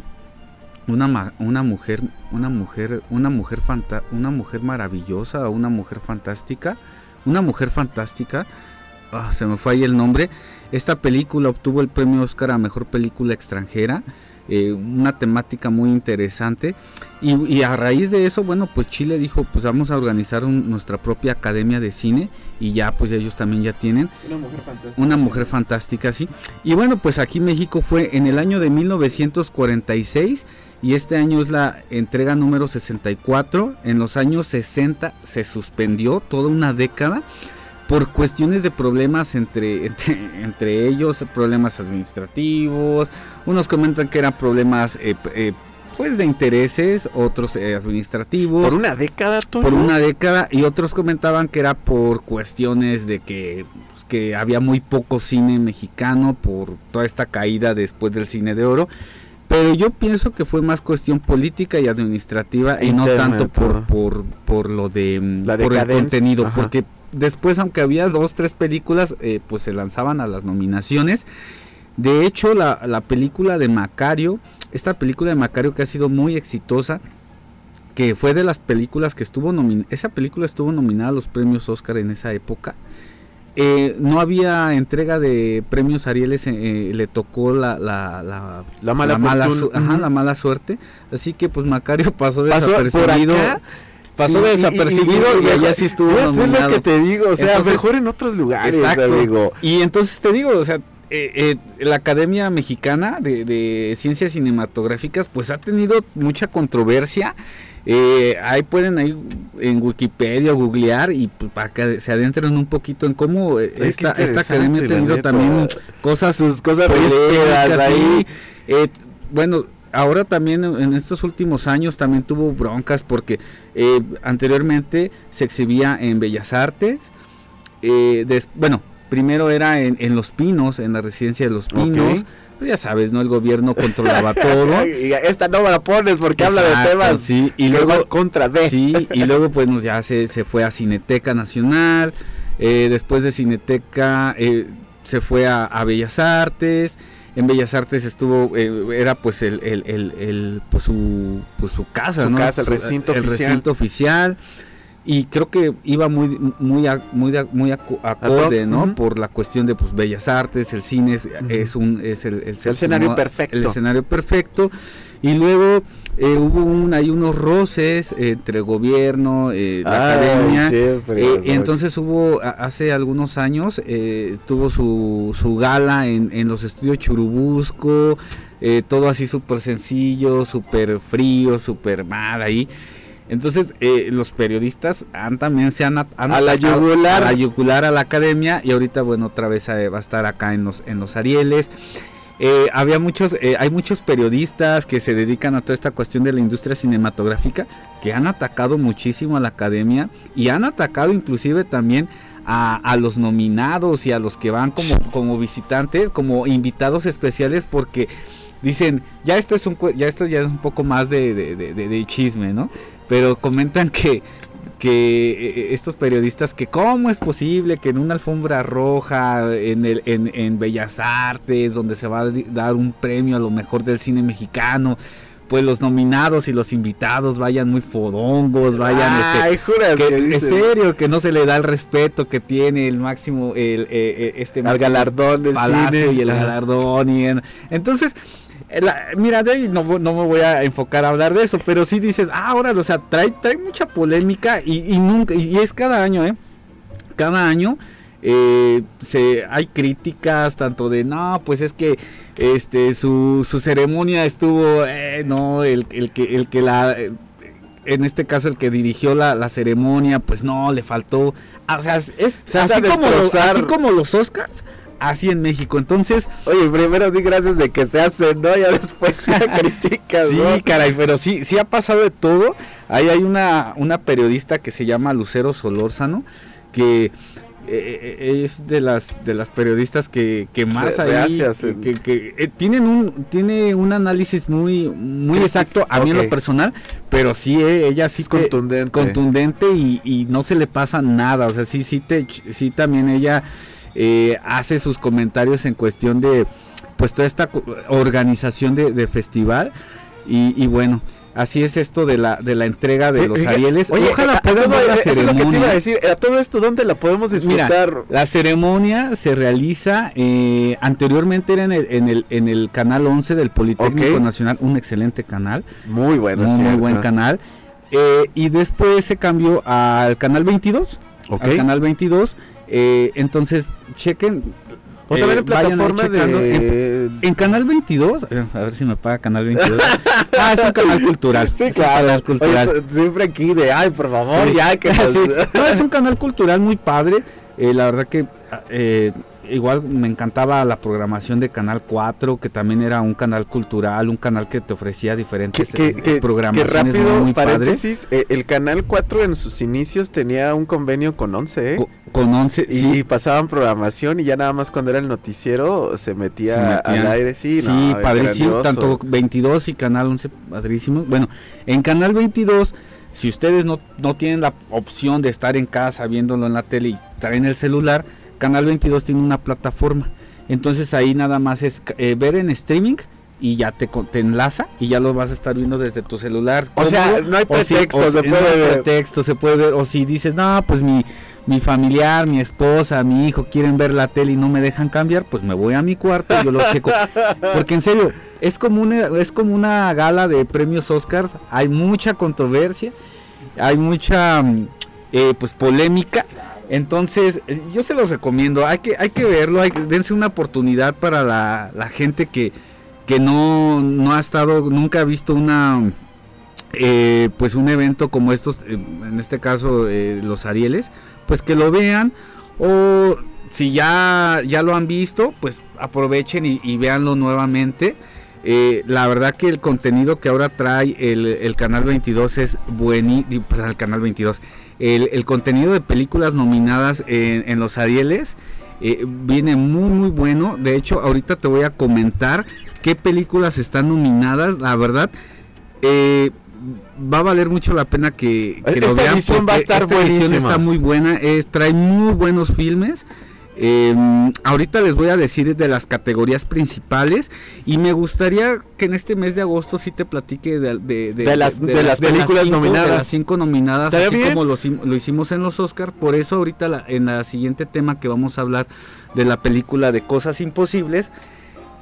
una, una mujer, una mujer, una mujer fanta- una mujer maravillosa, una mujer fantástica, una mujer fantástica, ah, se me fue ahí el nombre. Esta película obtuvo el premio Oscar a mejor película extranjera, eh, una temática muy interesante. Y, y a raíz de eso, bueno, pues Chile dijo, pues vamos a organizar un- nuestra propia academia de cine y ya, pues ellos también ya tienen
Una mujer fantástica.
una mujer fantástica, sí. Y bueno, pues aquí México fue en el año de 1946 y este año es la entrega número 64. En los años 60 se suspendió toda una década por cuestiones de problemas entre, entre, entre ellos, problemas administrativos. Unos comentan que eran problemas eh, eh, pues de intereses, otros eh, administrativos
Por una década, Toño.
por una década y otros comentaban que era por cuestiones de que, pues, que había muy poco cine mexicano por toda esta caída después del cine de oro. Pero yo pienso que fue más cuestión política y administrativa y no tanto por, por, por lo de mm,
La
por el contenido.
ajá.
Porque después, aunque había dos, tres películas, eh, pues se lanzaban a las nominaciones. De hecho, la, la película de Macario, esta película de Macario que ha sido muy exitosa, que fue de las películas que estuvo nominada, esa película estuvo nominada a los premios Oscar en esa época. Eh, no había entrega de premios Arieles, eh, le tocó la, la, la,
La mala
su- ajá, la mala suerte. Así que pues Macario pasó
Pasó por
desapercibido.
acá.
Pasó
Y-
desapercibido y,
y- y-
allá sí estuvo
Es lo que te digo, o sea,
Entonces-
mejor en otros lugares,
Exacto.
amigo.
Y entonces te digo, o sea, eh, eh, la Academia Mexicana de, de Ciencias Cinematográficas pues ha tenido mucha controversia. Eh, ahí pueden ahí en Wikipedia googlear y pues, para que se adentren un poquito en cómo eh, esta, esta academia ha tenido también cosas
Sus cosas
polémicas ahí. Eh, bueno, ahora también en estos últimos años también tuvo broncas porque eh, anteriormente se exhibía en Bellas Artes. eh, des- bueno, primero era en, en Los Pinos, en la residencia de Los Pinos. Pues ya sabes, ¿no? El gobierno controlaba todo.
Y Esta no me la pones porque habla de temas
sí, y luego
contra.
Sí, y luego pues nos- ya se, se fue a Cineteca Nacional, eh, después de Cineteca eh, se fue a, a Bellas Artes, en Bellas Artes estuvo, eh, era pues el, el, el- el, pues su, pues su casa,
Su
¿no?
casa, el recinto oficial.
recinto oficial. Y creo que iba muy muy a- muy de- muy aco- acorde, ¿no? Por la cuestión de pues Bellas Artes, el cine es, es un es el, el
escenario perfecto.
El escenario perfecto. Y luego eh, hubo un, hay unos roces entre gobierno, eh, la
Ay,
academia.
siempre,
Eh, y entonces hubo, hace algunos años, eh, tuvo su, su gala en, en los estudios Churubusco, eh, todo así súper sencillo, súper frío, súper mal ahí. Entonces eh, los periodistas han, también se han, han
A la yugular.
a la yugular a la academia y ahorita bueno otra vez eh, va a estar acá en los en los Arieles. Eh, había muchos, eh, hay muchos periodistas que se dedican a toda esta cuestión de la industria cinematográfica que han atacado muchísimo a la academia y han atacado inclusive también a, a los nominados y a los que van como, como visitantes, como invitados especiales porque dicen, ya esto es un ya esto ya es un poco más de- de chisme, ¿no? Pero comentan que que eh, estos periodistas que cómo es posible que en una alfombra roja en el en, en Bellas Artes donde se va a dar un premio a lo mejor del cine mexicano pues los nominados y los invitados vayan muy fodongos vayan este,
Ay, juras
que,
que
en serio que no se le da el respeto que tiene el máximo el eh, eh, este
Al galardón del
palacio
cine.
y el galardón y en- entonces eh, la- mira no, no me voy a enfocar a hablar de eso pero sí dices ah ahora o sea trae trae mucha polémica y, y nunca y es cada año eh cada año eh, se hay críticas tanto de no pues es que este su, su ceremonia estuvo eh, no el, el que el que la eh, en este caso el que dirigió la, la ceremonia pues no le faltó ah, o sea es, es
Se hace
así, como los,
destrozar.
así como los Oscars así en México entonces
Oye, primero di gracias de que se hace, ¿no? Ya después ya criticas,
Sí,
¿no?
caray, pero sí, sí ha pasado de todo. Ahí hay una, una periodista que se llama Lucero Solórzano, que eh, eh, es de las de las periodistas que, que más ahí que, que- que, eh, tienen un tiene un análisis muy muy exacto a mí en lo personal pero sí eh, ella sí
Es
te-
contundente.
contundente y, y no se le pasa nada o sea sí sí te sí también ella eh, hace sus comentarios en cuestión de pues toda esta organización de, de festival y, y bueno. Así es esto de la de la entrega de los
Oye,
Arieles.
Oye,
Ojalá
a- a
puedan
todo-
ver la
eso es lo que te iba a
ceremonia.
decir. A todo esto, ¿dónde la podemos
Mira,
disfrutar?
la ceremonia se realiza, eh, anteriormente era en el, en, el, en el canal 11 del Politécnico. Nacional, un excelente canal,
muy bueno,
muy, muy buen canal. Eh, y después se cambió al canal 22,
Ok.
al canal 22. Eh, entonces, chequen.
O también
eh,
en plataforma.
En,
de...
en canal 22, eh, a ver si me paga canal 22. ah, es un canal cultural.
Sí, claro.
canal cultural.
Oye, siempre aquí de, ay, por favor,
Sí.
ya que
Sí.
nos-
No, es un canal cultural muy padre. eh, la verdad que eh, igual me encantaba la programación de Canal 4, que también era un canal cultural, un canal que te ofrecía
Que,
diferentes
que, que- que
programaciones
rápido,
muy, muy padres.
paréntesis, eh, el Canal 4 en sus inicios tenía un convenio con 11, ¿eh?
Co- Con 11,
Y,
sí,
y pasaban programación y ya nada más cuando era el noticiero se metía,
Se metía.
al aire. Sí,
Sí,
no,
padrísimo, tanto 22 y Canal 11, padrísimo. Bueno, en Canal 22, si ustedes no, no tienen la opción de estar en casa viéndolo en la tele y traen el celular, Canal 22 tiene una plataforma. Entonces ahí nada más es eh, ver en streaming y ya te, enlaza y ya lo vas a estar viendo desde tu celular.
O sea, no hay
o si-
pretexto,
o
se puede
no hay
ver.
pretexto, se puede ver. O si dices, no, pues mi, mi familiar, mi esposa, mi hijo quieren ver la tele y no me dejan cambiar, pues me voy a mi cuarto y yo lo checo. Porque en serio, es como una, es como una gala de premios Oscars, hay mucha controversia, hay mucha mm, eh, pues polémica. Entonces, eh, yo se los recomiendo, hay que, hay que verlo, hay dense una oportunidad para la, la gente que, que no, no ha estado, nunca ha visto una eh, pues un evento como estos, eh, en este caso los Arieles, pues que lo vean. O si ya, ya lo han visto, pues aprovechen y, y véanlo nuevamente. La verdad que el contenido que ahora trae el, el canal 22 es buenísimo, el canal 22, el, el contenido de películas nominadas en, en los Arieles. eh, viene muy muy bueno. De hecho, ahorita te voy a comentar qué películas están nominadas. La verdad, eh, va a valer mucho la pena que, que lo
Esta
vean.
edición va a estar
esta edición
buenísima.
está muy buena. trae muy buenos filmes. Eh, ahorita les voy a decir de las categorías principales y me gustaría que en este mes de agosto sí te platique de, de-
De las- de las películas
cinco-
nominadas.
de las cinco nominadas,
¿Estaría
así
bien?
como lo, hicim- lo hicimos en los Oscar. Por eso ahorita la- en la siguiente tema que vamos a hablar de la película de Cosas Imposibles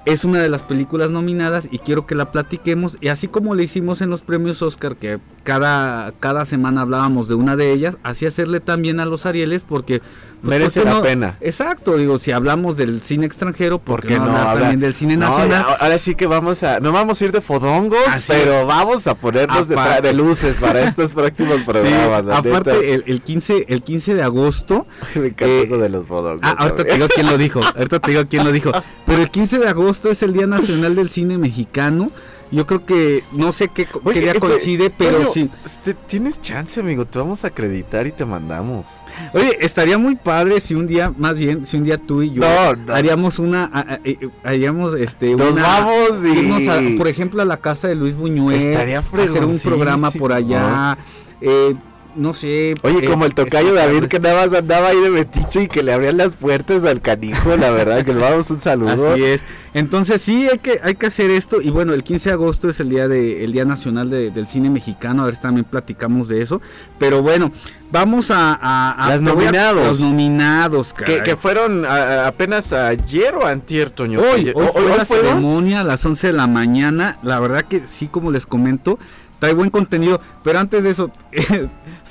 es una de las películas nominadas y quiero que la platiquemos y así como le hicimos en los premios Oscar que cada cada semana hablábamos de una de ellas así hacerle también a los Arieles porque pues,
Merece
¿por qué
la
no?
pena.
exacto digo si hablamos del cine extranjero
¿Por
porque
qué
no,
no
hablar
hablar?
también del cine
No,
nacional
ya, ahora sí que vamos a, no vamos a ir de fodongos,
Así
pero vamos a ponernos de,
Aparte.
de luces para estos próximos programas.
aparte el, el 15 el 15 de agosto
me encanta
eh,
eso de los fodongos.
Ah, ahorita te digo quién lo dijo. Ahorita te digo quién lo dijo. Pero el 15 de agosto es el Día Nacional del Cine Mexicano. Yo creo que no sé qué,
Oye,
qué día
eh,
coincide, pero
Toño,
sí.
este, tienes chance, amigo. Te vamos a acreditar y te mandamos.
Oye, estaría muy padre si un día, más bien, si un día tú y yo
No, no.
haríamos una, eh, haríamos este,
Nos
una-
vamos y-
a- por ejemplo, a la casa de Luis Buñuel,
Estaría
hacer un programa por allá, eh, no sé.
Oye,
eh,
como el tocayo David que nada más andaba ahí de metiche y que le abrían las puertas al canijo, la verdad, que le damos un saludo.
Así es. Entonces sí, hay que, hay que hacer esto. Y bueno, el 15 de agosto es el día, de, el día nacional de- del cine mexicano. A ver si también platicamos de eso. Pero bueno, vamos a... a- a-
Las
a-
nominados.
Los nominados,
Que, que fueron apenas ayer o antier, Toño.
Hoy, hoy
¿o-
fue
hoy
la
fueron?
ceremonia a las 11 de la mañana. La verdad que sí, como les comento, trae buen contenido. Pero antes de eso,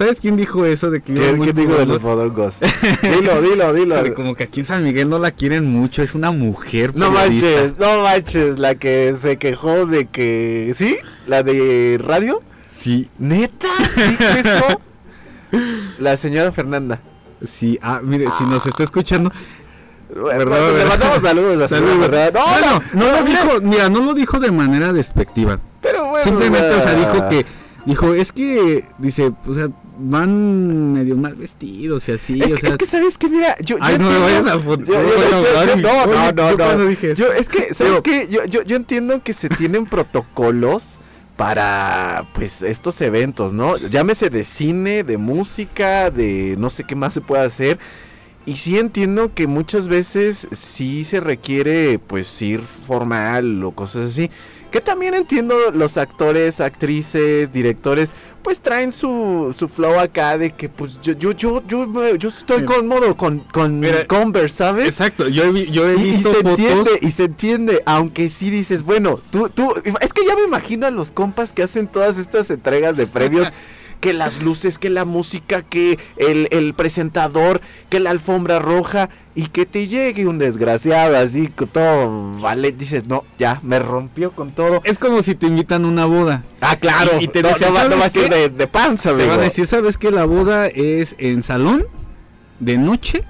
¿sabes quién dijo eso de que
¿Qué,
muy
qué digo de los fodongos? dilo, dilo, dilo.
Como que aquí en San Miguel no la quieren mucho, es una mujer.
No
periodista.
manches, no manches, la que se quejó de que... ¿Sí? ¿La de radio?
Sí,
¿Neta? ¿Dijo eso? La señora Fernanda.
sí. Ah, mire, si nos está escuchando,
Bueno,
¿Verdad,
pues, le mandamos saludos a
Saludos.
No,
Bueno,
no,
no lo dijo, mira, no lo dijo de manera despectiva.
Pero bueno,
Simplemente, o sea, dijo que, dijo, es que, dice, o sea, van medio mal vestidos y así,
Es,
o
que,
sea,
es que sabes que mira, yo, yo
Ay, me vayas a
yo-
no
yo-
vayas a y-
no, no, no, no.
dije.
Yo, es que, ¿sabes qué? Yo, yo, yo entiendo que se tienen protocolos para, pues, estos eventos, ¿no? Llámese de cine, de música, de no sé qué más se puede hacer. Y sí entiendo que muchas veces sí se requiere pues ir formal o cosas así. Que también entiendo los actores, actrices, directores, pues traen su, su flow acá de que pues yo yo yo yo, estoy
Mira.
cómodo con, con
Mira.
Converse, ¿sabes?
Exacto, yo he, vi- yo he
Y, y
visto
se
fotos.
entiende, y se entiende, aunque sí dices, bueno, tú, tú, es que ya me imagino a los compas que hacen todas estas entregas de premios, que las luces, que la música, que el, el presentador, que la alfombra roja, y que te llegue un desgraciado así, con todo, vale, dices, no, ya, me rompió con todo.
Es como si te invitan a una boda.
Ah, claro,
Y- y te
no,
dicen,
no no va a
¿sabes
ser de, de panza,
Te
amigo.
van a decir, ¿sabes qué? La boda es en salón, de noche,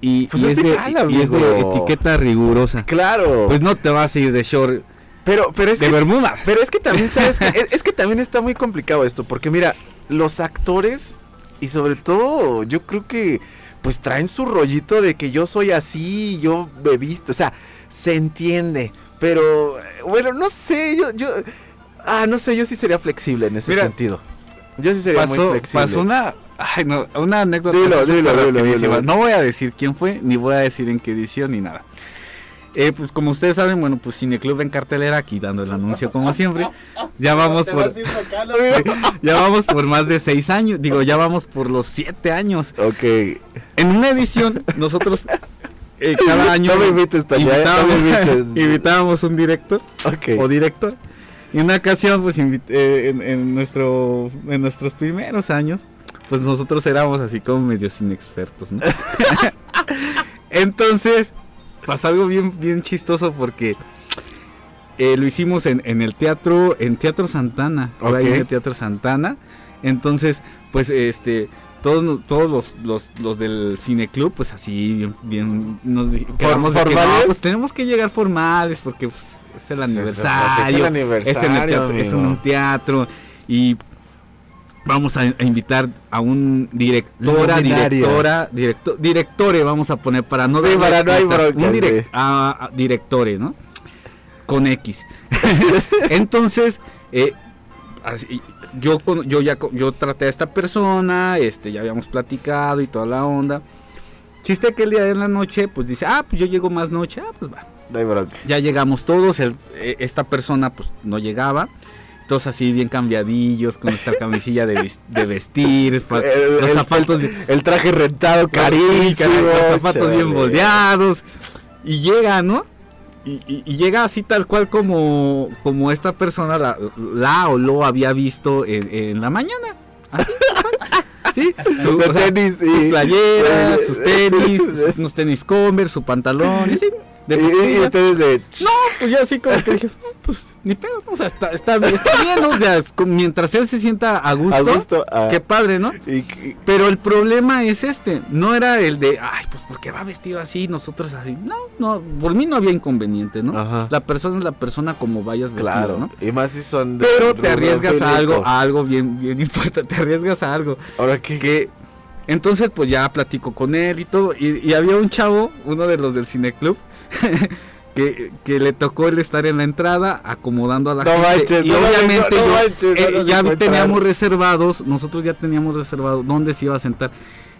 y,
Pues
y
es
de,
legal,
y es de
amigo.
etiqueta rigurosa.
Claro,
Pues no te vas a ir de short,
pero, pero es
de
que
bermuda.
Pero es que también, ¿sabes? que es, es que también está muy complicado esto, porque mira, los actores, y sobre todo, yo creo que, pues traen su rollito de que yo soy así, yo me he visto, o sea, se entiende, pero, bueno, no sé, yo, yo, ah, no sé, yo sí sería flexible en ese
Mira,
sentido. Yo sí sería muy flexible.
pasó una, ay, no, una anécdota.
Dilo, dilo, dilo.
No voy a decir quién fue, ni voy a decir en qué edición, ni nada. Eh, pues como ustedes saben, bueno, pues Cineclub en cartelera, aquí dando el anuncio como siempre. Ya vamos por, ya vamos por más de seis años, digo, ya vamos por los siete años.
Ok.
En una edición, nosotros eh, cada año
No invites, ¿eh? No
invitábamos, invitábamos un director
Ok.
o director. Y en una ocasión, pues invit- eh, en, en nuestro, en nuestros primeros años, pues nosotros éramos así como medios inexpertos, ¿no? Entonces, pasó algo bien, bien chistoso porque eh, lo hicimos en, en el teatro, en Teatro Santana, ahí
Ok.
en el Teatro Santana. Entonces, pues este, todos, todos los, los, los del cineclub, pues así, bien, bien nos quedamos de que, no,
¿Formales?
pues tenemos que llegar formales porque pues, es el aniversario.
es el
Es en, el
aniversario,
teatro, es en
amigo.
un teatro y vamos a, a invitar a un directora, directora, director, directore vamos a poner para no
Sí, para no hay broncas,
un direc-
sí.
a- a- directore, ¿no? Con X. Entonces, eh, así, yo yo ya yo traté a esta persona, este ya habíamos platicado y toda la onda. Chiste que el día de la noche, pues dice, ah, pues yo llego más noche, ah, pues va
No hay bronca.
ya llegamos todos, el- eh, esta persona pues no llegaba, todos así bien cambiadillos, con nuestra camisilla de, vestir,
El-
los
el-
zapatos,
El traje rentado
Sí,
carísimo.
los zapatos bien
chale.
moldeados, y llega, ¿no? Y, y- y llega así tal cual como, como esta persona la, la o lo había visto en, en la mañana. Así. Sí, su, o sea,
tenis
su
y-
playera, sus tenis, unos tenis Converse, su pantalón, y así. De
Y- ustedes de...
No, pues ya así como que dije, "No, pues ni pedo, o sea, está, está, bien, está bien, ¿no? Es como mientras él se sienta a gusto,
A gusto. ah,
qué padre, ¿no?
y- y-
Pero el problema es este, no era el de, ay, pues porque va vestido así, nosotros así. No, no, por mí no había inconveniente, ¿no?
Ajá.
La persona es la persona como vayas vestido,
Claro.
¿no?
Y más si son de
Pero te arriesgas a algo, a algo bien, bien importante, te arriesgas a algo
Ahora que...
que entonces pues ya platico con él y todo y, y había un chavo uno de los del cineclub que, que le tocó el estar en la entrada acomodando a la
No
gente.
manches,
y
no
obviamente
no
yo-
manches, no
eh, ya teníamos reservados nosotros ya teníamos reservado dónde se iba a sentar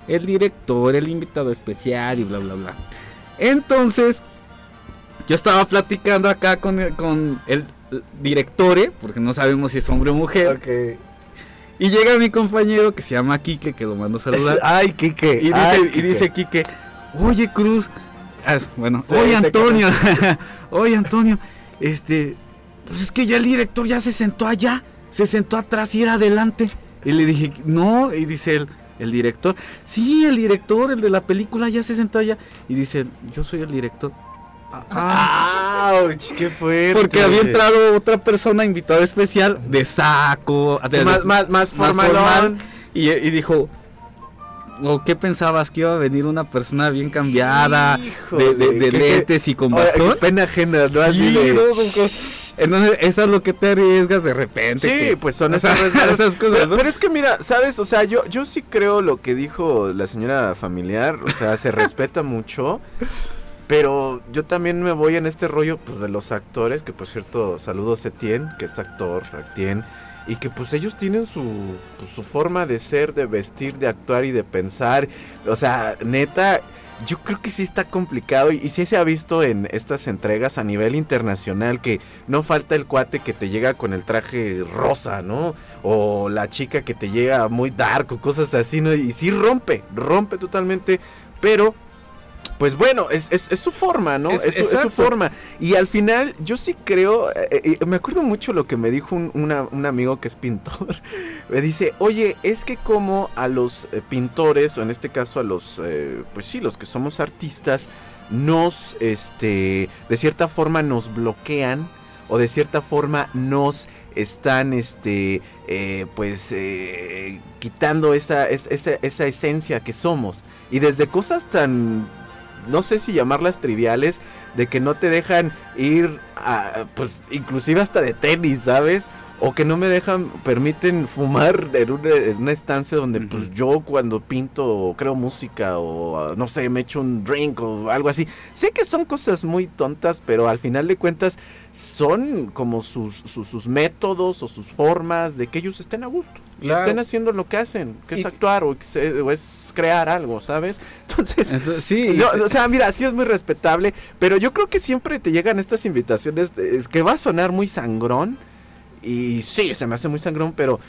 el director el invitado especial y bla bla bla. Entonces yo estaba platicando acá con el, con el directore porque no sabemos si es hombre o mujer. Y llega mi compañero que se llama Quique que lo mando a saludar.
Ay, Kike.
y dice,
ay,
y
Quique.
dice Quique, oye Cruz, bueno,
Sí,
oye Antonio, oye Antonio, este, pues es que ya el director ya se sentó allá, se sentó atrás y era adelante. Y le dije, no, y dice él, el director, sí, el director, el de la película ya se sentó allá. Y dice, yo soy el director. Ah,
¡Auch! ¡Qué fuerte!
porque había entrado otra persona invitada especial de saco, de-
más, más, más
más
formalón.
formal. Y, y dijo, ¿o qué pensabas? ¿Que iba a venir una persona bien cambiada, de,
Híjole,
de- lentes y con bastón?
pena ajena, ¿no? Así de-.
Entonces, eso es lo que te arriesgas de repente.
Sí,
que-
pues son esas,
esas cosas,
Pero, es que mira, ¿sabes? O sea, yo, yo sí creo lo que dijo la señora familiar. O sea, se respeta mucho. Pero yo también me voy en este rollo pues de los actores, que por cierto, saludos Etienne, que es actor, Etienne. Y que pues ellos tienen su, pues, su forma de ser, de vestir, de actuar y de pensar. O sea, neta, yo creo que sí está complicado y, y sí se ha visto en estas entregas a nivel internacional que no falta el cuate que te llega con el traje rosa, ¿no? O la chica que te llega muy dark o cosas así, ¿no? Y sí rompe, rompe totalmente, pero pues bueno, es, es, es su forma, ¿no?
Es-
Es, su- forma. Y al final, yo sí creo, eh, eh, me acuerdo mucho lo que me dijo un, una- un amigo que es pintor. me dice, oye, es que como a los eh, pintores, o en este caso a los, pues sí, los que somos artistas, nos, este, de cierta forma nos bloquean, o de cierta forma nos están, este, eh, pues, eh, quitando esa, es- esa, esa esencia que somos. Y desde cosas tan no sé si llamarlas triviales, de que no te dejan ir, a, pues inclusive hasta de tenis, ¿sabes? O que no me dejan, permiten fumar en una, en una estancia donde pues yo cuando pinto o creo música o no sé, me echo un drink o algo así. Sé que son cosas muy tontas, pero al final de cuentas son como sus, sus, sus métodos o sus formas de que ellos estén a gusto. Y
Claro.
estén haciendo lo que hacen, que es
Y-
actuar o, que se- o es crear algo, ¿sabes? Entonces,
Entonces, sí,
no, o sea, mira, sí es muy respetable, pero yo creo que siempre te llegan estas invitaciones de- es que va a sonar muy sangrón. Y sí, se me hace muy sangrón, pero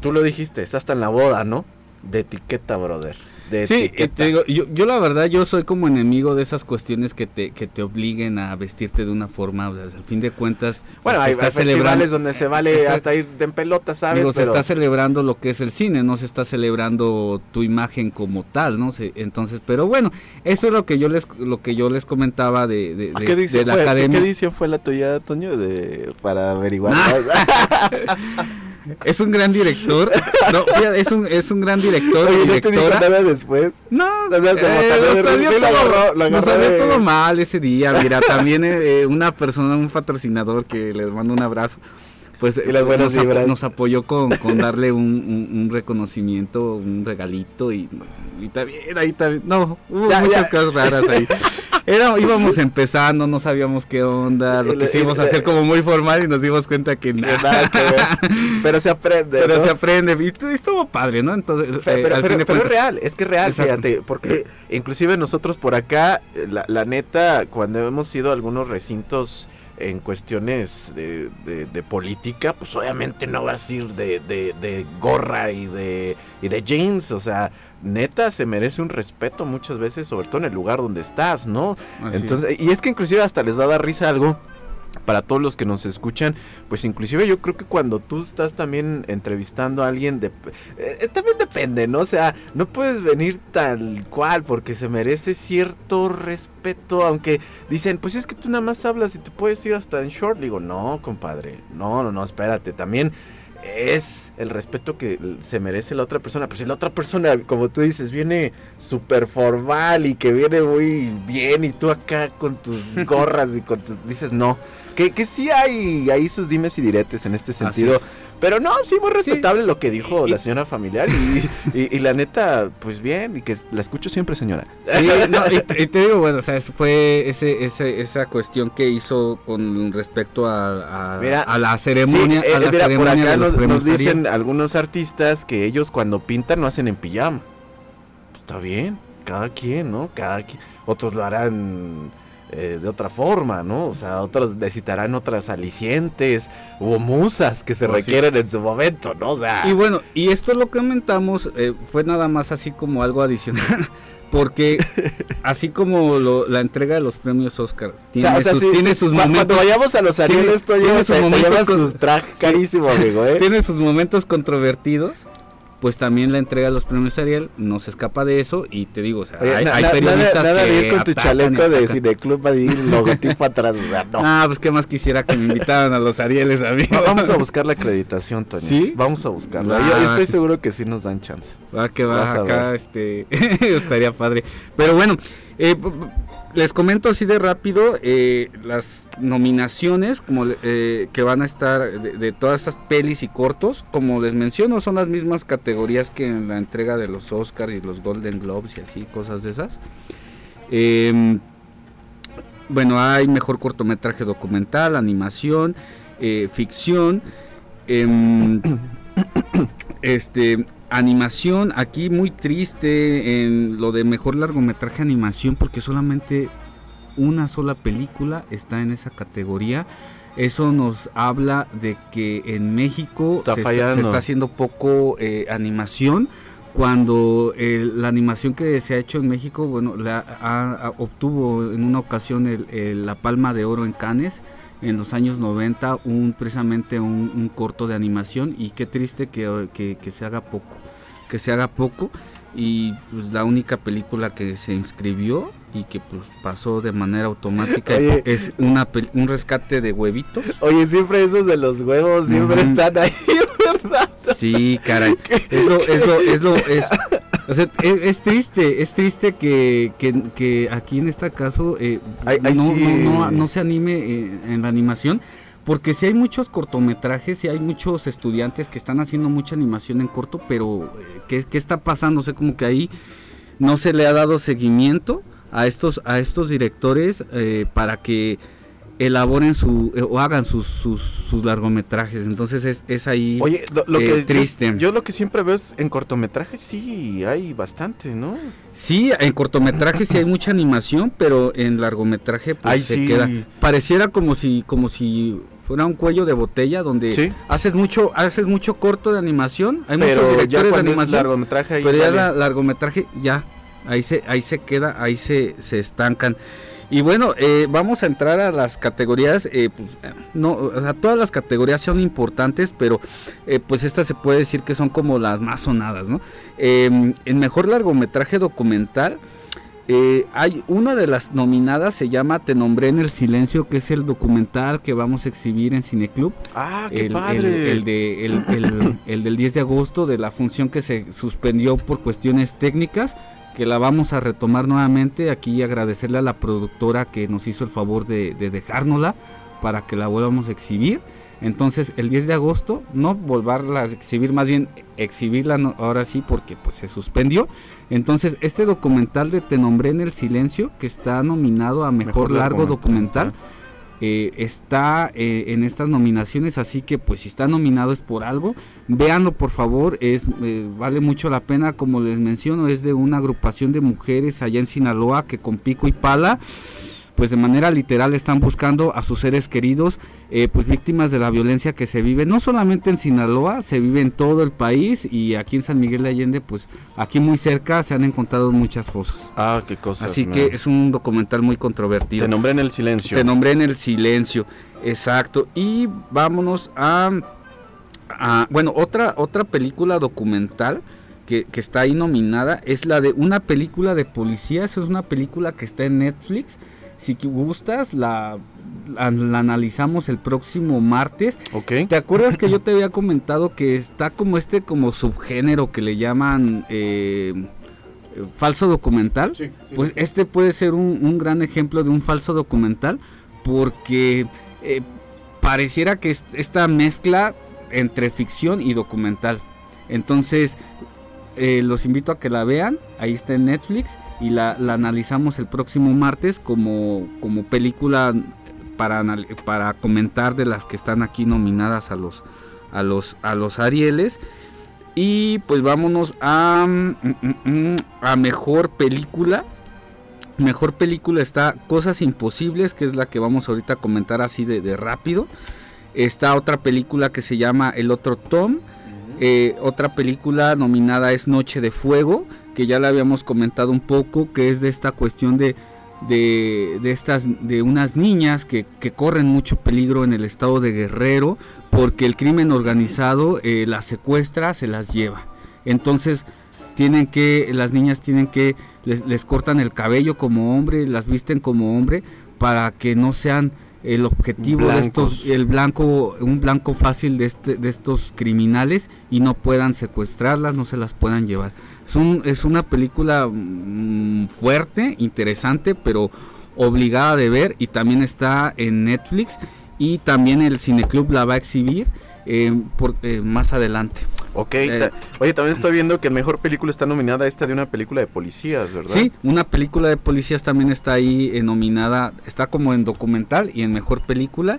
tú lo dijiste, es hasta en la boda, ¿no? De etiqueta, brother. De
Sí, te digo, yo, yo la verdad, yo soy como enemigo de esas cuestiones que te, que te obliguen a vestirte de una forma, o sea, al fin de cuentas,
bueno, hay, hay festivales donde se vale hasta ir en pelota, ¿sabes?
digo, se
Pero-
está celebrando lo que es el cine, no se está celebrando tu imagen como tal, ¿no? Se- entonces, pero bueno, eso es lo que yo les, lo que yo les comentaba de, de,
¿A
de-
¿Qué
de la
fue,
academia.
¿Qué edición fue la tuya, Toño? De, para averiguar.
Es un gran director, no, es un, es un gran director y
Oye, ¿no te
directora.
después?
No,
O sea, se
eh,
de
nos salió, todo,
agarró- lo
nos salió
de-
todo mal ese día. Mira, también eh, una persona, un patrocinador que les mando un abrazo, pues
Y las
eh,
buenas
nos, apo- nos apoyó con, con darle un, un- un reconocimiento, un regalito y, y también ahí también, no, hubo
Ya,
muchas
ya.
cosas raras ahí. Era, íbamos empezando, no sabíamos qué onda, lo
Y
quisimos
y
hacer como muy formal y nos dimos cuenta que
Que
nada.
nada que ver. Pero se aprende.
Pero
¿no?
se aprende y t- estuvo padre, ¿no? Entonces, eh,
pero,
al
pero-
fin de
pero es real, es que es real,
Exacto.
fíjate, porque inclusive nosotros por acá, eh, la, la neta, cuando hemos ido a algunos recintos en cuestiones de, de- de política, pues obviamente no vas a ir de, de- de gorra y de, y de jeans, o sea, neta se merece un respeto muchas veces, sobre todo en el lugar donde estás, ¿no?
Así es.
Entonces, y es que inclusive hasta les va a dar risa algo para todos los que nos escuchan, pues inclusive yo creo que cuando tú estás también entrevistando a alguien de eh, eh, también depende, ¿no? O sea, no puedes venir tal cual porque se merece cierto respeto, aunque dicen, "Pues es que tú nada más hablas y te puedes ir hasta en short." Digo, "No, compadre. No, no, no, espérate, también es el respeto que se merece la otra persona. Pero si la otra persona, como tú dices, viene súper formal y que viene muy bien y tú acá con tus gorras y con tus... Dices, no. Que, que sí hay ahí sus dimes y diretes en este sentido. Pero no, sí, muy respetable lo que dijo
Y-
la señora familiar. Y, y- y la neta, pues bien, y que la escucho siempre, señora.
Sí, no, y, te- digo, bueno, o sea, fue ese, ese, esa cuestión que hizo con respecto a, a,
Mira,
a la ceremonia,
Sí, eh,
a la
mira, por
ceremonia
acá
de
nos, dicen algunos artistas que ellos cuando pintan no hacen en pijama. Pues está bien, cada quien, ¿no? Cada quien. Otros lo harán eh, de otra forma, ¿no? O sea, otros necesitarán otras alicientes o musas que se
sí.
requieren en su momento, ¿no? O sea,
Y bueno, y esto lo que comentamos eh, fue nada más así como algo adicional. Porque así como lo- la entrega de los premios Oscar
o
tiene,
sea, o sea,
sus,
sí,
tiene
sí,
sus
cu- Cuando
momentos
vayamos a los Arieles,
tiene sus momentos con-
tus trajes carísimo, amigo, ¿eh?
tiene sus momentos controvertidos, pues también la entrega de los premios Ariel no se escapa de eso y te digo, o sea,
Oye,
hay, hay periodistas
nada, nada
que
de ir con tu chaleco de. Cineclub ahí, logotipo atrás, o sea, no.
Ah, pues qué más quisiera que me invitaran a los Arieles a mí.
Va- Vamos a buscar la acreditación, Toño.
¿Sí?
Vamos a buscarla. Yo, yo estoy seguro que sí nos dan chance.
Va que va acá, este, estaría padre. Pero bueno, eh, les comento así de rápido eh, las nominaciones como eh, que van a estar de, de todas estas pelis y cortos. Como les menciono, son las mismas categorías que en la entrega de los Oscars y los Golden Globes y así, cosas de esas. Em, bueno, hay mejor cortometraje documental, animación, eh, ficción. em, este, animación, aquí muy triste en lo de mejor largometraje animación porque solamente una sola película está en esa categoría. Eso nos habla de que en México
Está
se, está,
fallando.
se está haciendo poco eh, animación. Cuando eh, la animación que se ha hecho en México, bueno, la, ha- obtuvo en una ocasión el- el- la Palma de Oro en Cannes en los años 90, un, precisamente un, un corto de animación y qué triste que, que- que se haga poco, que se haga poco y pues la única película que se inscribió y que pues pasó de manera automática
Oye.
es una un rescate de huevitos.
Oye, siempre esos de los huevos siempre están ahí, ¿verdad?
Sí, caray. Es lo, es lo, es lo, es, o sea, es, es triste, es triste que, que, que aquí en este caso eh,
Ay, ay,
no,
sí.
no, no, no se anime eh, en la animación, porque si hay muchos cortometrajes y hay muchos estudiantes que están haciendo mucha animación en corto, pero eh, ¿qué, qué está pasando? O sea, como que ahí no se le ha dado seguimiento a estos, a estos directores eh, para que elaboren su eh, o hagan sus, sus, sus largometrajes. Entonces es, es ahí
Oye, lo, lo
eh,
que
triste.
Yo, lo que siempre veo es en cortometrajes sí hay bastante, ¿no?
Sí, en cortometraje sí hay mucha animación, pero en largometraje pues
Ay,
se
sí.
queda. Pareciera como si, como si fuera un cuello de botella donde
Sí.
haces mucho, haces mucho corto de animación, hay muchos
Pero
directores de animación,
largometraje ahí
pero ya la largometraje ya, ahí se, ahí se queda, ahí se, se estancan. Y bueno, eh, vamos a entrar a las categorías, eh, pues, no, o sea, todas las categorías son importantes, pero eh, pues estas se puede decir que son como las más sonadas, ¿no? El mejor largometraje documental, eh, hay una de las nominadas, se llama Te nombré en el silencio, que es el documental que vamos a exhibir en Cineclub
Ah, qué
el,
padre.
el- el de, el del 10 de agosto de la función que se suspendió por cuestiones técnicas, que la vamos a retomar nuevamente. Aquí agradecerle a la productora que nos hizo el favor de, de dejárnosla para que la volvamos a exhibir. Entonces el 10 de agosto, no volverla a exhibir, más bien exhibirla no- ahora sí porque pues se suspendió. Entonces este documental de Te nombré en el silencio, que está nominado a Mejor, Largo documental, eh, está eh, en estas nominaciones, así que pues si está nominado es por algo. Véanlo por favor, es eh, vale mucho la pena, como les menciono, es de una agrupación de mujeres allá en Sinaloa que con pico y pala pues de manera literal están buscando a sus seres queridos, eh, pues víctimas de la violencia que se vive, no solamente en Sinaloa, se vive en todo el país y aquí en San Miguel de Allende, pues aquí muy cerca se han encontrado muchas fosas.
Ah, qué cosas.
Así
man.
que es un documental muy controvertido.
Te nombré en el silencio.
Te nombré en el silencio, exacto. Y vámonos a, a- bueno, otra, otra película documental que, que está ahí nominada es la de una película de policías, es una película que está en Netflix. Si gustas, la, la, la analizamos el próximo martes.
Ok.
¿Te acuerdas que yo te había comentado que está como este como subgénero que le llaman eh, falso documental?
Sí, sí.
Pues este puede ser un, un gran ejemplo de un falso documental porque eh, pareciera que es- esta mezcla entre ficción y documental. Entonces, eh, los invito a que la vean, ahí está en Netflix y la, la analizamos el próximo martes como, como película para, para comentar de las que están aquí nominadas a los, a los, a los Arieles. Y pues vámonos a, mm, mm, mm, a mejor película. Mejor película está Cosas Imposibles, que es la que vamos ahorita a comentar así de, de rápido. Está otra película que se llama El otro Tom. Eh, otra película nominada es Noche de Fuego, que ya la habíamos comentado un poco, que es de esta cuestión de, de, de estas, de unas niñas que, que corren mucho peligro en el estado de Guerrero, porque el crimen organizado eh, las secuestra, se las lleva. Entonces tienen que, las niñas tienen que, les, les cortan el cabello como hombre, las visten como hombre, para que no sean el objetivo de estos, el blanco, un blanco fácil de, este, de estos criminales y no puedan secuestrarlas, no se las puedan llevar. Es, un- es una película mm, fuerte, interesante, pero obligada de ver y también está en Netflix y también el Cineclub la va a exhibir eh, por, eh, más adelante.
Ok,
Eh,
oye, también estoy viendo que mejor película está nominada esta de una película de policías, ¿verdad?
Sí, una película de policías también está ahí eh, nominada, está como en documental y en mejor película.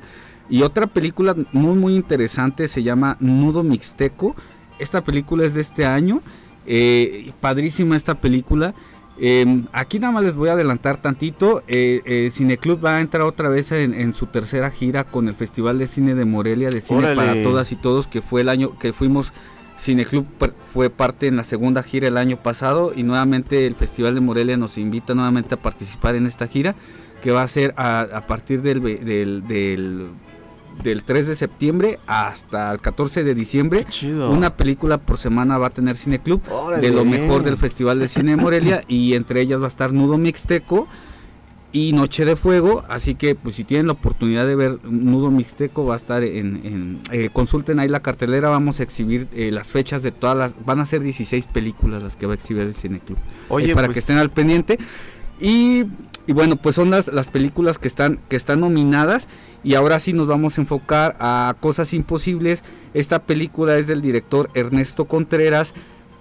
Y otra película muy muy interesante se llama Nudo Mixteco. Esta película es de este año. Eh, padrísima esta película. Eh, aquí nada más les voy a adelantar tantito. Eh, eh, Cineclub va a entrar otra vez en, en su tercera gira con el Festival de Cine de Morelia, de Cine
Órale.
para Todas y Todos, que fue el año que fuimos Cineclub fue parte en la segunda gira el año pasado y nuevamente el Festival de Morelia nos invita nuevamente a participar en esta gira que va a ser a, a partir del, ve- del, del, del 3 de septiembre hasta el 14 de diciembre.
Chido.
Una película por semana va a tener Cineclub
Órale.
de lo mejor del Festival de Cine de Morelia y entre ellas va a estar Nudo Mixteco y Noche de Fuego, así que pues si tienen la oportunidad de ver Nudo Mixteco va a estar en, en- eh, consulten ahí la cartelera, vamos a exhibir eh, las fechas de todas las, van a ser 16 películas las que va a exhibir el Cineclub,
Oye,
eh, para
pues,
que estén al pendiente y, bueno pues son las, las películas que están, que están nominadas y ahora sí nos vamos a enfocar a Cosas Imposibles, esta película es del director Ernesto Contreras,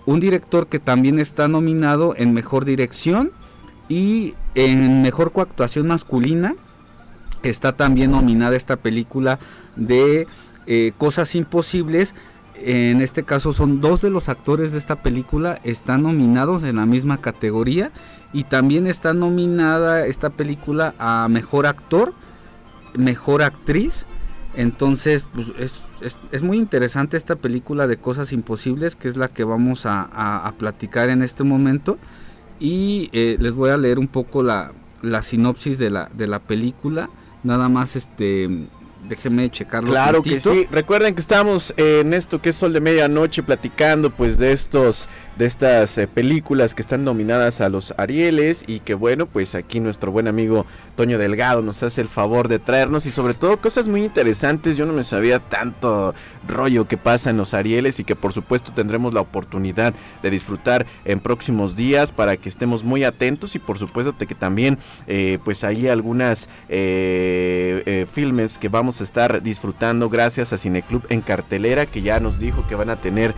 un director que también está nominado en Mejor Dirección y en Mejor Coactuación Masculina. Está también nominada esta película de eh, Cosas Imposibles. En este caso son dos de los actores de esta película, están nominados en la misma categoría y también está nominada esta película a Mejor Actor, Mejor Actriz. Entonces, pues, es, es- es muy interesante esta película de Cosas Imposibles, que es la que vamos a, a- a platicar en este momento. Y eh, les voy a leer un poco la, la sinopsis de la, de la película. Nada más, este, déjenme checarlo.
Claro que sí. Recuerden que estamos en esto que es Sol de Medianoche platicando pues de estos de estas eh, películas que están nominadas a los Arieles y que bueno, pues aquí nuestro buen amigo Toño Delgado nos hace el favor de traernos y sobre todo cosas muy interesantes. Yo no me sabía tanto rollo que pasa en los Arieles y que por supuesto tendremos la oportunidad de disfrutar en próximos días para que estemos muy atentos y por supuesto que también eh, pues hay algunas eh, filmes que vamos a estar disfrutando gracias a Cineclub en cartelera que ya nos dijo que van a tener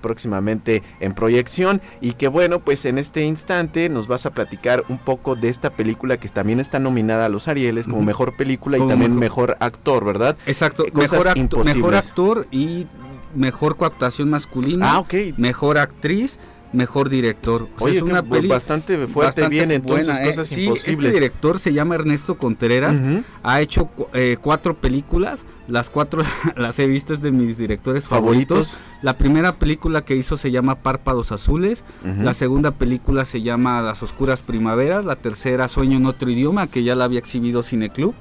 próximamente en proyección y que bueno pues en este instante nos vas a platicar un poco de esta película que también está nominada a los Arieles como mejor película y también
mejor-
mejor actor, ¿verdad?
Exacto,
Eh,
mejor, acto- mejor actor y mejor coactuación masculina,
Ah,
mejor actriz, mejor director. O sea,
Oye,
es una peli
bastante fuerte
bastante
bien entonces
buena, ¿eh? Sí,
imposibles.
Este director se llama Ernesto Contreras. Ha hecho eh, cuatro películas. Las cuatro las he visto, es de mis directores favoritos.
favoritos.
La primera película que hizo se llama Párpados Azules. La segunda película se llama Las Oscuras Primaveras. La tercera Sueño en otro idioma, que ya la había exhibido Cineclub.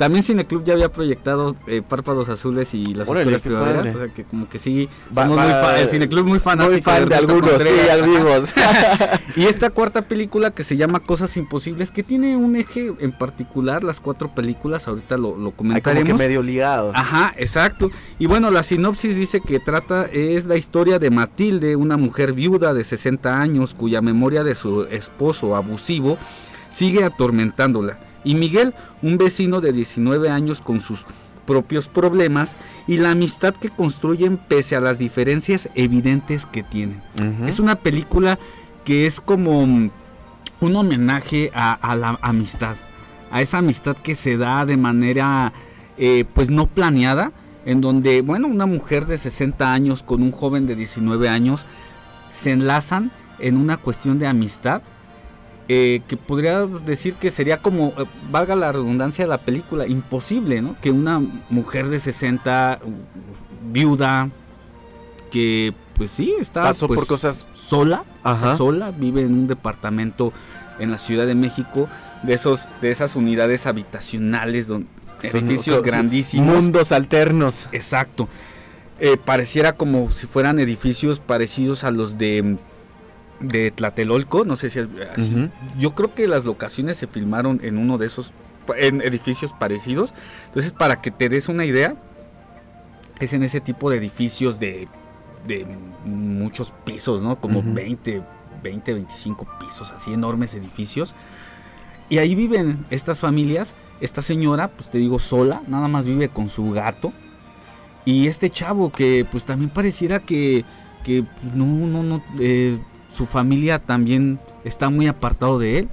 También Cineclub ya había proyectado eh, Párpados Azules y Las
Órale,
Oscuras Primaveras.
padre.
O sea que como que sí,
Va-
somos
va-
muy el Cineclub muy fanático.
Muy fan de
Ernesto
algunos,
Contreras.
vimos.
Y esta cuarta película que se llama Cosas Imposibles, que tiene un eje en particular, las cuatro películas, ahorita lo, lo
Ay, como que
comentaremos.
medio ligado.
Ajá, exacto. Y bueno, la sinopsis dice que trata, es la historia de Matilde, una mujer viuda de 60 años cuya memoria de su esposo abusivo sigue atormentándola. Y Miguel, un vecino de 19 años con sus propios problemas y la amistad que construyen pese a las diferencias evidentes que tienen. Es una película que es como mm, un homenaje a, a la amistad, a esa amistad que se da de manera eh, pues no planeada, en donde, bueno, una mujer de 60 años con un joven de 19 años se enlazan en una cuestión de amistad. Eh, que podría decir que sería como, eh, valga la redundancia de la película, imposible, ¿no? Que una mujer de 60, uh, viuda, que pues sí, está
Pasó
pues,
por cosas.
sola,
Ajá.
sola, vive en un departamento en la Ciudad de México, de esos, de esas unidades habitacionales, donde, edificios
son-
grandísimos.
Mundos alternos.
Exacto. Eh, pareciera como si fueran edificios parecidos a los de, de Tlatelolco, no sé si es así.
Ujú.
Yo creo que las locaciones se filmaron en uno de esos en edificios parecidos. Entonces, para que te des una idea, es en ese tipo de edificios de, de muchos pisos, ¿no? Como
Ujú.
20, 20, 25 pisos, así enormes edificios. Y ahí viven estas familias. Esta señora, pues te digo, sola, nada más vive con su gato. y este chavo que pues también pareciera que, que pues, no, no, no, eh, su familia también está muy apartado de él.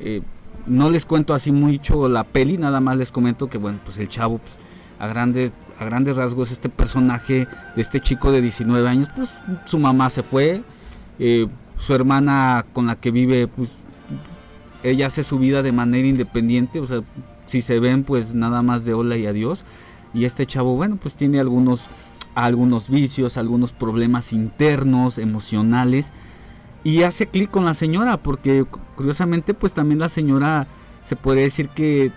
Eh, no les cuento así mucho la peli, nada más les comento que bueno, pues el chavo pues, a grandes a grandes rasgos este personaje de este chico de 19 años, pues su mamá se fue, eh, su hermana con la que vive, pues ella hace su vida de manera independiente, o sea, si se ven pues nada más de hola y adiós. Y este chavo, bueno, pues tiene algunos, algunos vicios, algunos problemas internos, emocionales. Y hace clic con la señora, porque curiosamente pues también la señora se puede decir que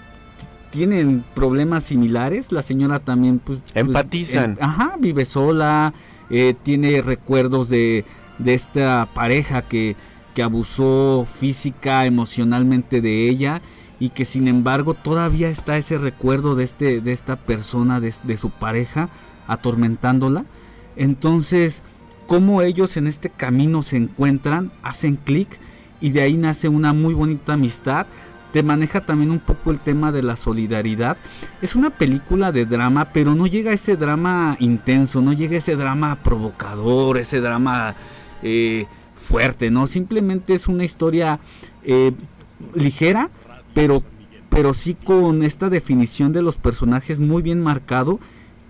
tienen problemas similares. La señora también pues... pues
Empatizan.
ajá, vive sola, eh, tiene recuerdos de, de esta pareja que, que abusó física, emocionalmente de ella y que sin embargo todavía está ese recuerdo de, este, de esta persona, de, de su pareja, atormentándola. Entonces, cómo ellos en este camino se encuentran, hacen clic y de ahí nace una muy bonita amistad. Te maneja también un poco el tema de la solidaridad. Es una película de drama, pero no llega a ese drama intenso, no llega a ese drama provocador, ese drama eh, fuerte, ¿no? Simplemente es una historia eh, ligera, pero, pero sí con esta definición de los personajes muy bien marcado,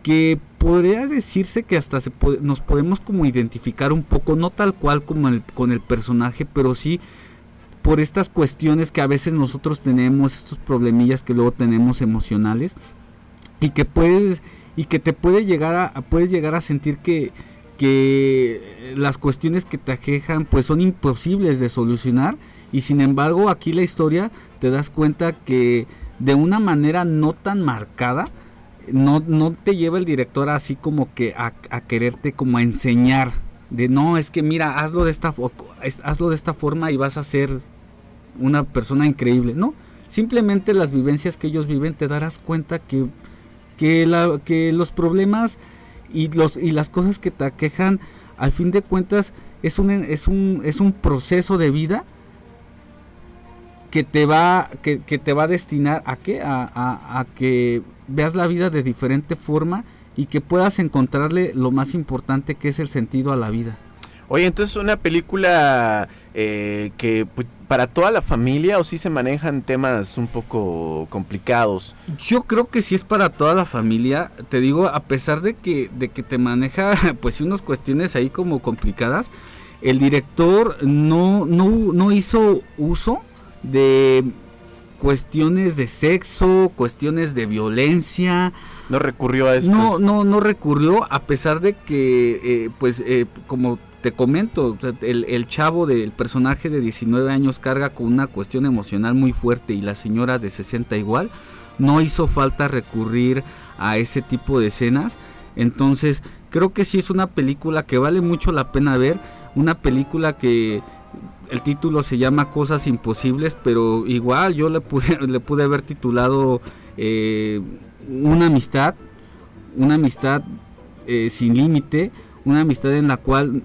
que podría decirse que hasta se nos podemos como identificar un poco, no tal cual como con el personaje, pero sí por estas cuestiones que a veces nosotros tenemos, estos problemillas que luego tenemos emocionales, y que puedes, y que te puede llegar a, a- puedes llegar a sentir que, que las cuestiones que te aquejan pues son imposibles de solucionar y sin embargo aquí la historia te das cuenta que de una manera no tan marcada no, no te lleva el director así como que a, quererte como a enseñar de no es que mira hazlo de esta hazlo de esta forma y vas a ser una persona increíble no simplemente las vivencias que ellos viven te darás cuenta que que, los problemas y los y las cosas que te aquejan al fin de cuentas es un es un es un proceso de vida que te va que, te va a destinar a qué a- a que veas la vida de diferente forma y que puedas encontrarle lo más importante que es el sentido a la vida
Oye, entonces una película eh, que pues, para toda la familia o sí se manejan temas un poco complicados.
Yo creo que sí es para toda la familia. Te digo, a pesar de que, de que te maneja, pues unas cuestiones ahí como complicadas, el director no, no, no hizo uso de cuestiones de sexo, cuestiones de violencia.
No recurrió a esto.
No, no, no recurrió, a pesar de que, eh, pues, eh, como te comento, el, el chavo del personaje de 19 años carga con una cuestión emocional muy fuerte y la señora de 60 igual, no hizo falta recurrir a ese tipo de escenas. Entonces, creo que sí es una película que vale mucho la pena ver, una película que el título se llama Cosas Imposibles, pero igual yo le pude, le pude haber titulado eh, Una amistad, una amistad eh, sin límite, una amistad en la cual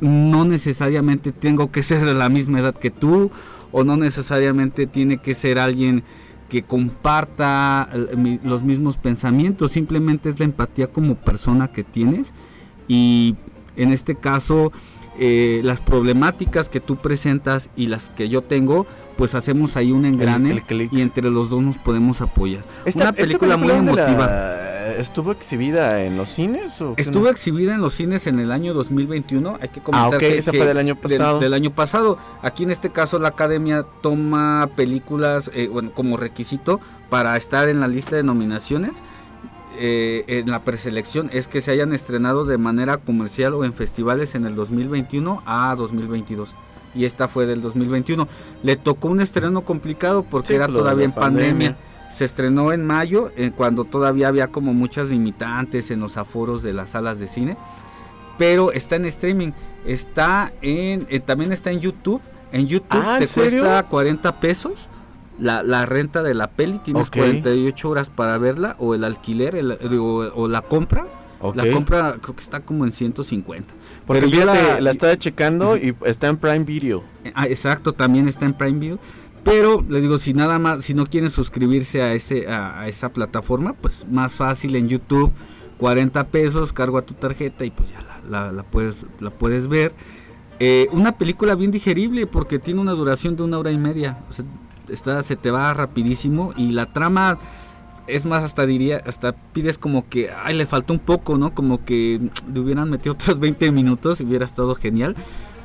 no necesariamente tengo que ser de la misma edad que tú, o no necesariamente tiene que ser alguien que comparta eh, los mismos pensamientos, simplemente es la empatía como persona que tienes. Y en este caso eh, las problemáticas que tú presentas y las que yo tengo, pues hacemos ahí un engrane
el
y entre los dos nos podemos apoyar.
Esta-
Una
esta
película muy
¿dónde la-
emotiva.
¿Estuvo exhibida en los cines? O
Estuvo
no?
exhibida en los cines en el año 2021. Hay que comentar
Ah, ok,
que,
esa fue del año
del-
pasado.
Del, año pasado. Aquí en este caso la academia toma películas eh, bueno, como requisito para estar en la lista de nominaciones. Eh, en la preselección es que se hayan estrenado de manera comercial o en festivales en el 2021 a 2022. Y esta fue del 2021. Le tocó un estreno complicado porque
Sí,
era todavía en pandemia.
pandemia.
Se estrenó en mayo, eh, cuando todavía había como muchas limitantes en los aforos de las salas de cine. Pero está en streaming. Está en. eh, también está en YouTube. En YouTube
Ah, ¿en
te cuesta 40 pesos la, la renta de la peli. Tienes
Ok.
48 horas para verla. O el alquiler el- o, o la compra. La compra creo que está como en 150.
Porque
Pero yo la-
la, estaba checando y está en Prime Video.
Eh, Ah, exacto, también está en Prime Video. Pero les digo, si nada más, si no quieren suscribirse a ese, a, a esa plataforma, pues más fácil en YouTube 40 pesos, cargo a tu tarjeta y pues ya la, la- la puedes, la puedes ver. Eh, una película bien digerible porque tiene una duración de una hora y media. O sea, está, se te va rapidísimo y la trama es más hasta diría, hasta pides como que, ay, le faltó un poco, ¿no? Como que le hubieran metido otros 20 minutos y hubiera estado genial.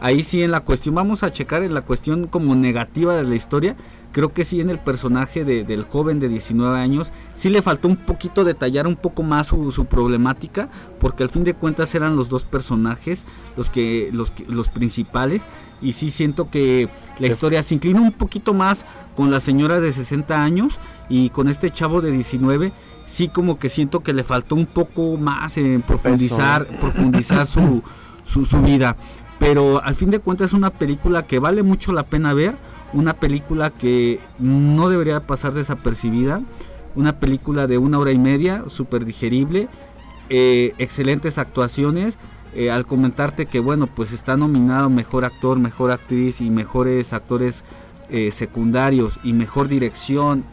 Ahí sí en la cuestión, vamos a checar en la cuestión como negativa de la historia. Creo que sí en el personaje de- del joven de 19 años, sí le faltó un poquito detallar un poco más su, su problemática, porque al fin de cuentas eran los dos personajes los que los, los principales y sí siento que la historia se inclina un poquito más con la señora de 60 años y con este chavo de 19 sí como que siento que le faltó un poco más en profundizar profundizar su, su, su vida. Pero al fin de cuentas es una película que vale mucho la pena ver una película que no debería pasar desapercibida una película de una hora y media súper digerible eh, excelentes actuaciones eh, al comentarte que bueno pues está nominado mejor actor mejor actriz y mejores actores eh, secundarios y mejor dirección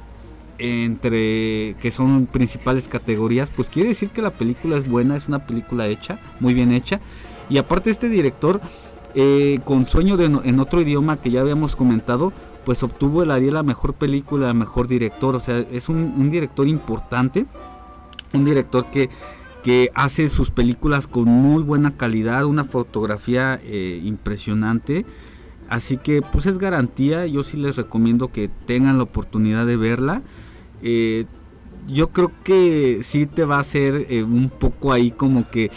entre que son principales categorías pues quiere decir que la película es buena es una película hecha muy bien hecha. Y aparte este director eh, con sueño de en otro idioma que ya habíamos comentado pues obtuvo el Ariel a mejor película mejor director o sea es un, director importante un director que que hace sus películas con muy buena calidad, una fotografía eh, impresionante. Así que pues es garantía, yo sí les recomiendo que tengan la oportunidad de verla. Eh, yo creo que sí te va a hacer un poco ahí como que,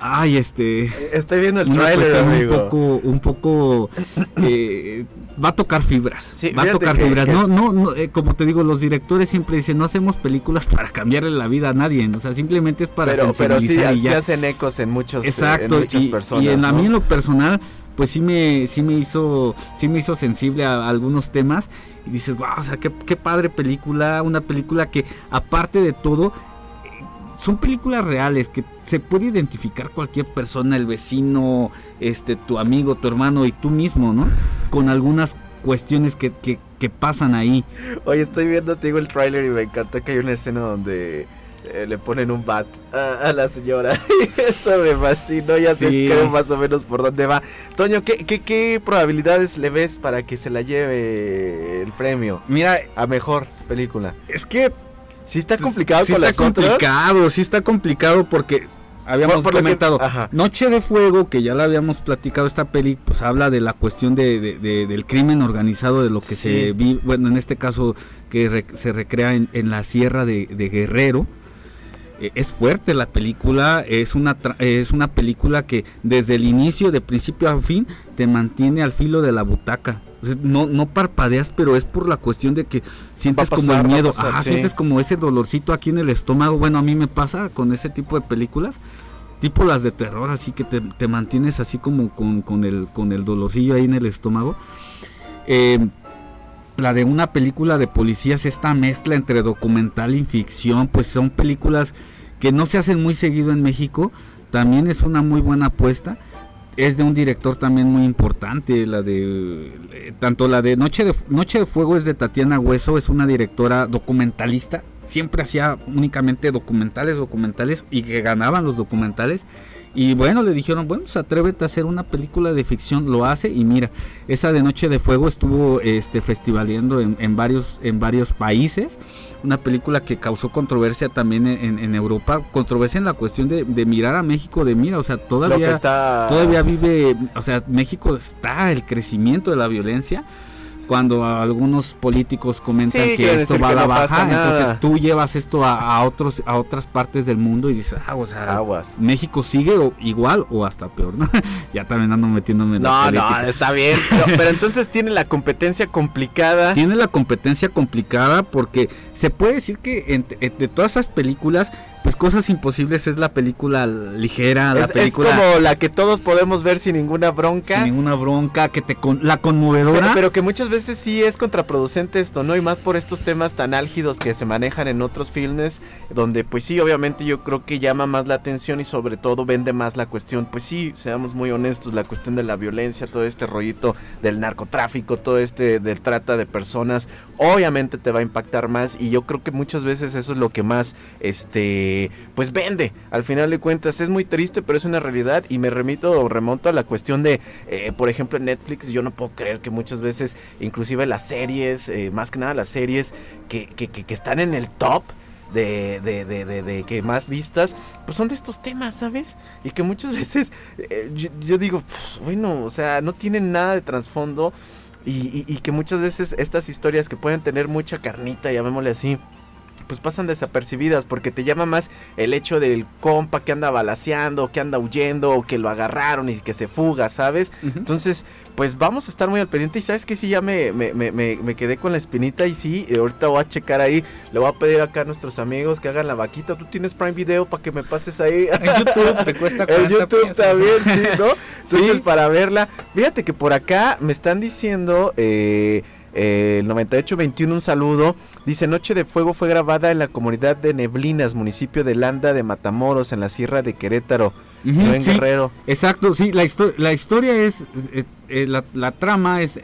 ay, este,
Estoy viendo el tráiler,
cuestión un
amigo.
poco, un poco, eh, va a tocar fibras,
Sí,
va a tocar
que-
fibras.
que-
No, no, no, eh, como te digo, los directores siempre dicen, no hacemos películas para cambiarle la vida a nadie, o sea, simplemente es para
pero, pero sí,
y
sí
ya.
hacen ecos en muchos eh,
Exacto,
en muchas
y,
personas.
y en, a mí en lo personal, pues sí me, sí me hizo, sí me hizo sensible a, algunos temas. Y dices, wow, o sea, qué, qué padre película, una película que aparte de todo, son películas reales que se puede identificar cualquier persona, el vecino, este, tu amigo, tu hermano y tú mismo, ¿no? Con algunas cuestiones que, que, que pasan ahí.
Oye, estoy viendo, te digo, el tráiler y me encantó que hay una escena donde eh, le ponen un bat a, a la señora. Eso me fascinó, ya sé
Sí.
creo más o menos por dónde va. Toño, ¿qué, qué, qué probabilidades le ves para que se la lleve el premio
Mira,
a mejor película?
es que
Sí está complicado
sí
con
está
las otras.
complicado, sí está complicado porque habíamos
Por- por lo que-
comentado. Noche de Fuego, que ya la habíamos platicado esta peli, pues habla de la cuestión de, de- de- del crimen organizado, de lo que
Sí.
se vive, bueno, en este caso que re- se recrea en, en la sierra de, de Guerrero. Eh, es fuerte la película, es una, tra- es una película que desde el inicio, de principio a fin, te mantiene al filo de la butaca. No, no parpadeas, pero es por la cuestión de que sientes como el miedo,
pasar,
ajá,
sí.
sientes como ese dolorcito aquí en el estómago. Bueno, a mí me pasa con ese tipo de películas, tipo las de terror, así que te, te mantienes así como con, con el, con el dolorcillo ahí en el estómago. Eh, la de una película de policías, esta mezcla entre documental y ficción, pues son películas que no se hacen muy seguido en México, también es una muy buena apuesta. Es de un director también muy importante, la de eh, tanto la de Noche de Noche de Fuego es de Tatiana Hueso, es una directora documentalista, siempre hacía únicamente documentales, documentales y que ganaban los documentales. Y bueno, le dijeron, bueno, pues atrévete a hacer una película de ficción, lo hace y mira, esa de Noche de Fuego estuvo este festivaleando en, en varios en varios países, una película que causó controversia también en, en- Europa, controversia en la cuestión de, de mirar a México, de mira, o sea, todavía
está...
todavía vive, o sea, México está el crecimiento de la violencia. Cuando algunos políticos comentan
Sí,
que esto va a la
no
baja, entonces tú llevas esto a, a otros a otras partes del mundo y dices, ah, o sea,
Aguas.
México sigue o- igual o hasta peor, ¿no? ya también ando metiéndome en la
No,
política.
no, está bien. Pero, pero entonces tiene la competencia complicada.
Tiene la competencia complicada porque se puede decir que eh, de todas esas películas, pues Cosas Imposibles es la película ligera, la
Es, es
película
como la que todos podemos ver sin ninguna bronca.
sin ninguna bronca, que te con, la conmovedora.
Pero, pero que muchas veces sí es contraproducente esto, ¿no? Y más por estos temas tan álgidos que se manejan en otros filmes, donde pues sí, obviamente yo creo que llama más la atención y sobre todo vende más la cuestión, pues sí, seamos muy honestos, la cuestión de la violencia, todo este rollito del narcotráfico, todo este de trata de personas, obviamente te va a impactar más y yo creo que muchas veces eso es lo que más, este pues vende. Al final de cuentas es muy triste, pero es una realidad y me remito o remonto a la cuestión de, eh, por ejemplo, Netflix, yo no puedo creer que muchas veces, inclusive las series, eh, más que nada las series que, que, están en el top, de, de, de, de, que más vistas, pues son de estos temas, ¿sabes? Y que muchas veces eh, yo, digo, bueno, o sea, no tienen nada de trasfondo y, y, y, que muchas veces estas historias que pueden tener mucha carnita, llamémosle así, pues pasan desapercibidas porque te llama más el hecho del compa que anda balaseando, que anda huyendo, o que lo agarraron y que se fuga, ¿sabes? Uh -huh. Entonces, pues vamos a estar muy al pendiente y sabes que sí, ya me, me, me, me, quedé con la espinita y sí, ahorita voy a checar ahí, le voy a pedir acá a nuestros amigos que hagan la vaquita, tú tienes Prime Video para que me pases ahí.
En YouTube te cuesta
En YouTube también, sí, ¿no? Entonces, sí. para verla, fíjate que por acá me están diciendo... Eh, eh, el 9821 un saludo. Dice Noche de Fuego fue grabada en la comunidad de Neblinas municipio de Landa de Matamoros en la sierra de Querétaro uh -huh, no en
sí,
Guerrero.
Exacto sí la, histo la historia es eh, eh, la, la, trama es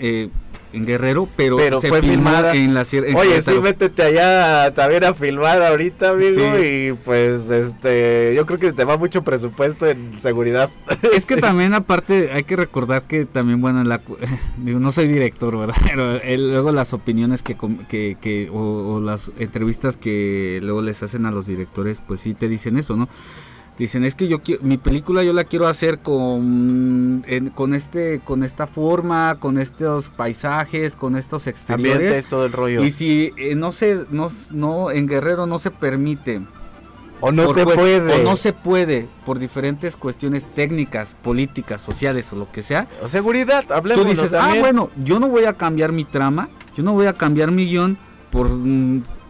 en Guerrero, pero,
pero
se
fue filmada
en la sierra.
Oye, sí, métete allá también a filmar ahorita, amigo, sí. y pues este, yo creo que te va mucho presupuesto en seguridad.
Es que también aparte hay que recordar que también, bueno, la, digo, no soy director, ¿verdad? Pero él, luego las opiniones que, que, que o, o las entrevistas que luego les hacen a los directores, pues sí te dicen eso, ¿no? Dicen, es que yo quiero, mi película yo la quiero hacer con, en, con este, con esta forma, con estos paisajes, con estos exteriores.
Ambientes, todo el rollo.
Y si eh, no se, no, no, en Guerrero no se permite.
O no se puede.
O no se puede, por diferentes cuestiones técnicas, políticas, sociales o lo que sea.
O seguridad, hablemos.
Tú dices,
también.
ah, bueno, yo no voy a cambiar mi trama, yo no voy a cambiar mi guion por,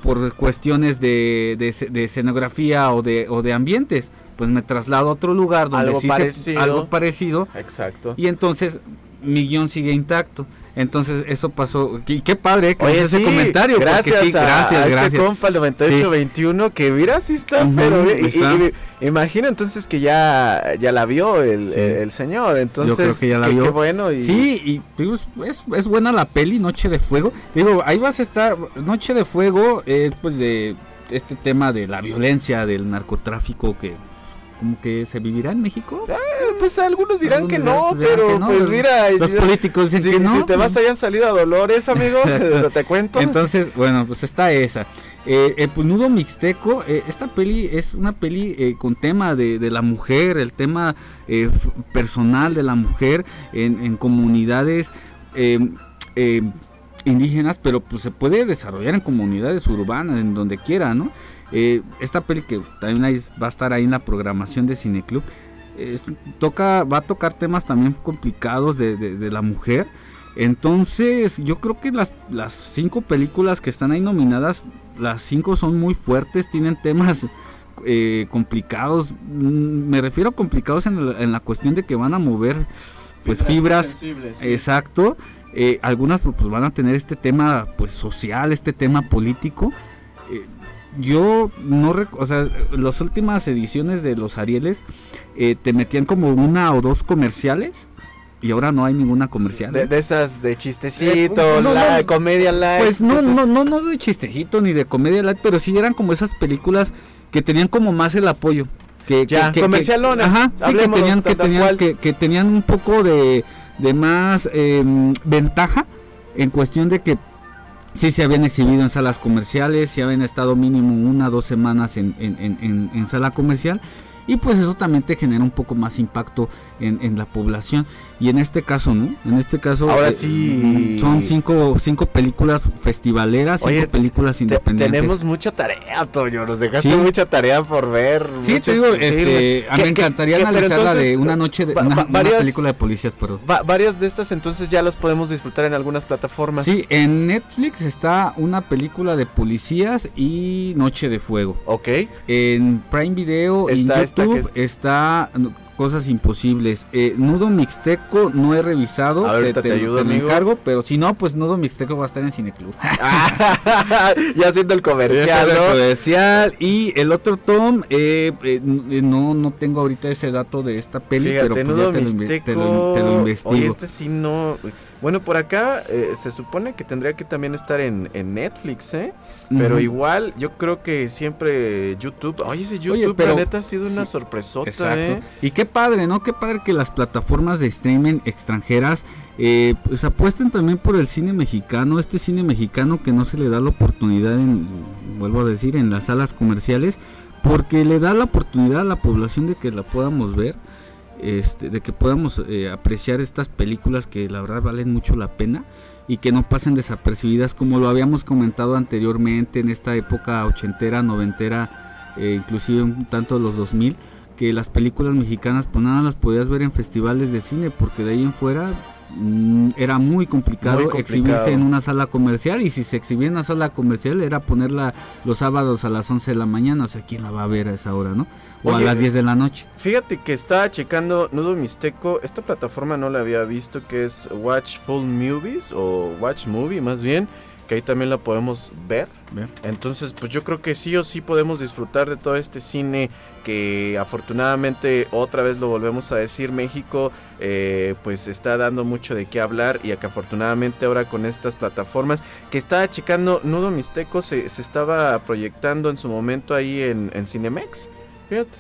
por cuestiones de, de, de escenografía o de, o de ambientes pues me traslado a otro lugar donde
algo
sí
parecido.
Se, algo parecido.
Exacto.
Y entonces mi guion sigue intacto. Entonces eso pasó. Y qué padre que
Oye,
ese comentario.
Gracias,
sí, gracias,
a,
gracias.
este compa el 9821 sí. que mira sí está, uh -huh, pero y,
está.
Y, y, imagino entonces que ya ya la vio el, el, señor. Entonces
yo creo que ya la
qué,
vio.
Qué bueno y...
Sí, y digo, es, es buena la peli Noche de Fuego. Digo, ahí vas a estar Noche de Fuego eh, pues de este tema de la violencia del narcotráfico que como que se vivirá en México.
Eh, pues algunos dirán algunos que no, dirán, pero que no, pues mira,
los políticos dicen
si,
que no.
Si te vas hayan salido a Dolores, amigo, te cuento.
Entonces, bueno, pues está esa. Eh, el Punudo Mixteco, eh, esta peli es una peli eh, con tema de, de, la mujer, el tema eh, personal de la mujer en, en comunidades indígenas, pero pues se puede desarrollar en comunidades urbanas, en donde quiera, ¿no? Eh, esta peli que también va a estar ahí en la programación de Cineclub, eh, toca, va a tocar temas también complicados de, de, de, la mujer. Entonces, yo creo que las, las cinco películas que están ahí nominadas, las cinco son muy fuertes, tienen temas eh, complicados. Mm, me refiero a complicados en la, en la, cuestión de que van a mover pues fibras.
Sí.
Exacto. Eh, algunas pues van a tener este tema pues social, este tema político. Eh, yo no o sea las últimas ediciones de los Arieles eh, te metían como una o dos comerciales y ahora no hay ninguna comercial
de, de esas de chistecito no, la no, comedia light
pues no no no no de chistecito ni de comedia light pero sí eran como esas películas que tenían como más el apoyo que
ya
que,
comercialonas.
ajá sí, que tenían que tenían que, que, tenían un poco de de más eh, ventaja en cuestión de que sí se habían exhibido en salas comerciales, sí habían estado mínimo una o dos semanas en, en, en, en, sala comercial y pues eso también te genera un poco más impacto en, la población. Y en este caso no en este caso
ahora sí.
eh, son cinco, cinco películas festivaleras cinco
Oye,
películas independientes.
tenemos mucha tarea Toño nos dejaste ¿Sí? mucha tarea por ver
sí te digo este, a mí me encantaría analizarla de una noche de una, varias, una película de policías pero
va, varias de estas entonces ya las podemos disfrutar en algunas plataformas.
Sí en Netflix está una película de policías y Noche de Fuego.
Ok.
En Prime Video
está,
en YouTube está, está cosas imposibles. Eh, nudo Mixteco no he revisado.
A ver, te, ayudo,
te
amigo.
encargo, pero si no, pues Nudo Mixteco va a estar en Cineclub.
ya haciendo el comercial,
¿no? el comercial. Y el otro Tom, eh, eh, no, no tengo ahorita ese dato de esta peli,
Fíjate,
pero pues
Nudo
ya te,
Mixteco...
lo, te, lo, lo investigo.
Oye, este sí no... Bueno, por acá eh, se supone que tendría que también estar en, en Netflix, ¿eh? Pero igual, yo creo que siempre YouTube. Oye, ese YouTube,
pero-
la neta, ha sido una
sí,
sorpresota,
Exacto.
¿eh?
Y qué padre, ¿no? Qué padre que las plataformas de streaming extranjeras eh, pues apuesten también por el cine mexicano, este cine mexicano que no se le da la oportunidad, en, vuelvo a decir, en las salas comerciales, porque le da la oportunidad a la población de que la podamos ver, este, de que podamos eh, apreciar estas películas que la verdad valen mucho la pena y que no pasen desapercibidas como lo habíamos comentado anteriormente en esta época ochentera, noventera, eh, inclusive un tanto de los 2000, que las películas mexicanas pues nada las podías ver en festivales de cine porque de ahí en fuera era muy complicado,
Muy complicado.
exhibirse en una sala comercial y si se exhibía en una sala comercial era ponerla los sábados a las 11 de la mañana, o sea, ¿quién la va a ver a esa hora, no? O
Oye,
a las 10 de la noche.
Fíjate que estaba checando Nudo Mixteco. Esta plataforma no la había visto, que es Watch Full Movies o Watch Movie más bien. Que ahí también la podemos ver.
Ver.
Entonces, pues yo creo que sí o sí podemos disfrutar de todo este cine que afortunadamente otra vez lo volvemos a decir, México eh, pues está dando mucho de qué hablar y que afortunadamente ahora con estas plataformas que estaba checando Nudo Mixteco se, se estaba proyectando en su momento ahí en, en Cinemex. Fíjate.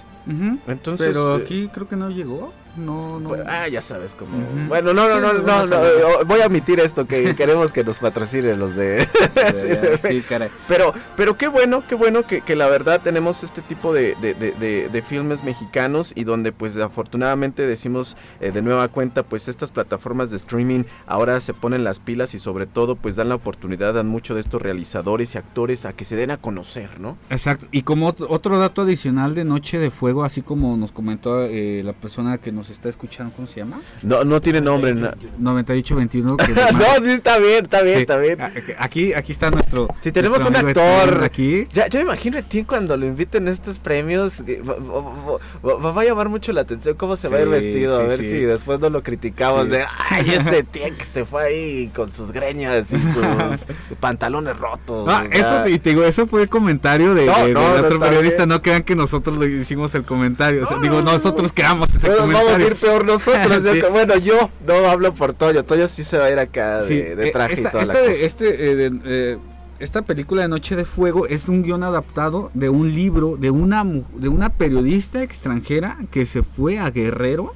Entonces,
Pero
eh,
aquí creo que no llegó. No, no.
Pues, ah, ya sabes cómo. Bueno, no, no, no,
no
no, voy a omitir esto que queremos que nos patrocinen los de.
sí, caray.
Pero, pero qué bueno, qué bueno que, que la verdad tenemos este tipo de, de, de, de- filmes mexicanos y donde pues afortunadamente decimos eh, de nueva cuenta pues estas plataformas de streaming ahora se ponen las pilas y sobre todo pues dan la oportunidad a muchos de estos realizadores y actores a que se den a conocer, ¿no?
Exacto. Y como ot- otro dato adicional de Noche de Fuego, así como nos comentó eh, la persona que nos está escuchando, ¿cómo se llama?
No, no tiene nombre. na-
9821. que-
no, sí está bien, está bien,
Sí.
está bien.
Ah, Aquí, aquí está nuestro.
Si tenemos
nuestro
un actor.
Aquí.
Ya, yo me imagino a ti cuando lo inviten a estos premios, va, a llamar mucho la atención cómo se va a ir
Sí,
vestido, a ver si después no lo criticamos de, ay, ese tío que se fue ahí con sus greñas y sus pantalones rotos.
Ah,
o sea,
eso, y te digo, eso fue el comentario de,
No,
de-
no,
del
no
otro periodista.
bien.
No crean que nosotros le hicimos el comentario. O sea,
No,
digo,
no, no,
nosotros creamos ese comentario.
Ir peor nosotros.
Sí.
Bueno, yo no hablo por Toño. Toño sí se va a ir acá de,
Sí,
de
eh,
traje
esta,
y toda
esta
la
de-
cosa.
este, eh, de- eh, esta película de Noche de Fuego es un guion adaptado de un libro de una, de una periodista extranjera que se fue a Guerrero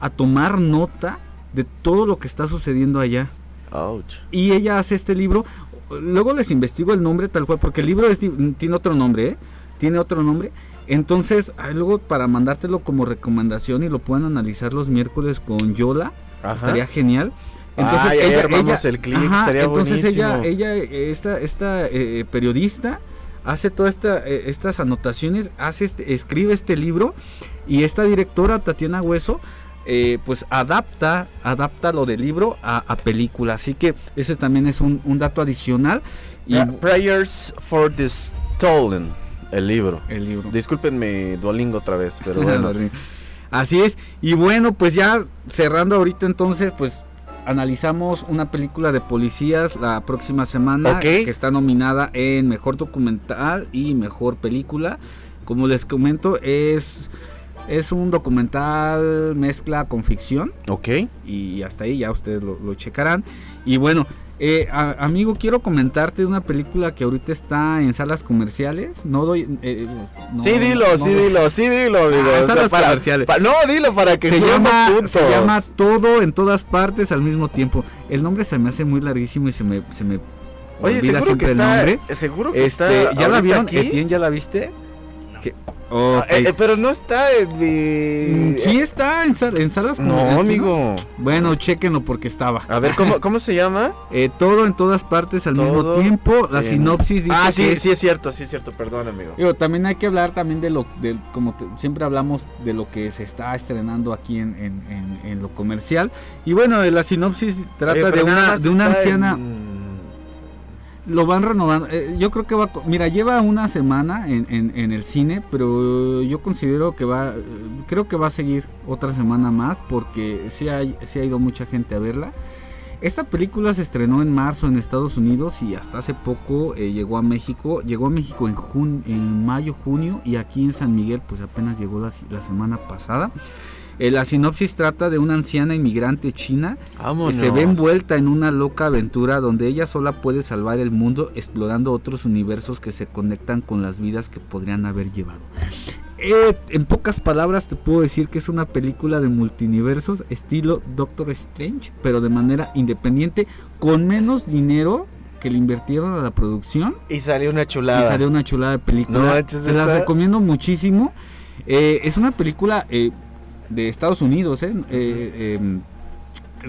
a tomar nota de todo lo que está sucediendo allá.
Ouch.
Y ella hace este libro. Luego les investigo el nombre tal cual, porque el libro es tiene otro nombre, ¿eh? Tiene otro nombre. Entonces, ahí luego para mandártelo como recomendación y lo puedan analizar los miércoles con Yola,
Ajá.
estaría genial.
Ay, ahí armamos el clic, estaría
entonces ella,
buenísimo.
ella, eh, esta, esta eh, periodista hace todas esta, eh, estas anotaciones, hace este, escribe este libro y esta directora Tatiana Hueso eh, pues adapta, adapta lo del libro a, a película. Así que ese también es un, un dato adicional. Y
Pra- Prayers for the Stolen, el libro.
el libro.
Discúlpenme Duolingo otra vez, pero bueno.
Así es. Y bueno, pues ya cerrando ahorita entonces, pues analizamos una película de policías la próxima semana
Ok.
que está nominada en mejor documental y mejor película. Como les comento, es es un documental mezcla con ficción
ok.
y hasta ahí ya ustedes lo, lo checarán. Y bueno, eh, a- amigo, quiero comentarte de una película que ahorita está en salas comerciales. No doy. eh, no-
sí, dilo,
no
sí, dilo, sí, dilo, amigo.
Ah, salas
para-
comerciales.
pa- no, dilo para que
se llama,
puntos.
se llama Todo en todas partes al mismo tiempo. El nombre se me hace muy larguísimo y se me, se me
Oye,
olvida
seguro que
siempre el
está.
nombre.
Seguro que
Este,
está.
¿Ya la vieron?
aquí?
Etienne, ¿ya la viste? Que-.
Ah, eh, eh, pero no está en mi.
Mm, sí está en, sal- en salas
No, amigo.
Bueno, chequenlo porque estaba.
A ver, ¿cómo, cómo se llama?
Eh, todo en todas partes al mismo tiempo. La sinopsis dice
Ah, sí, sí es cierto, sí es cierto, perdón, amigo.
Digo, también hay que hablar también de lo, de, como te- siempre hablamos de lo que se está estrenando aquí en, en- en- en lo comercial. Y bueno, la sinopsis trata
Oye,
de una, de una anciana.
en-
Lo van renovando. Eh, yo creo que va. Mira, lleva una semana en, en- el cine, pero yo considero que va. Creo que va a seguir otra semana más porque sí, hay, sí ha ido mucha gente a verla. Esta película se estrenó en marzo en Estados Unidos y hasta hace poco eh, llegó a México. Llegó a México en, jun- en mayo, junio y aquí en San Miguel pues apenas llegó la, la semana pasada. Eh, la sinopsis trata de una anciana inmigrante china que se ve envuelta en una loca aventura donde ella sola puede salvar el mundo explorando otros universos que se conectan con las vidas que podrían haber llevado. Eh, en pocas palabras te puedo decir que es una película de multiversos estilo Doctor Strange, pero de manera independiente, con menos dinero que le invirtieron a la producción
Y salió una
y
chulada.
salió una chulada de película.
No
Se las recomiendo muchísimo. Eh, es una película eh, de Estados Unidos. ¿eh? Eh, em,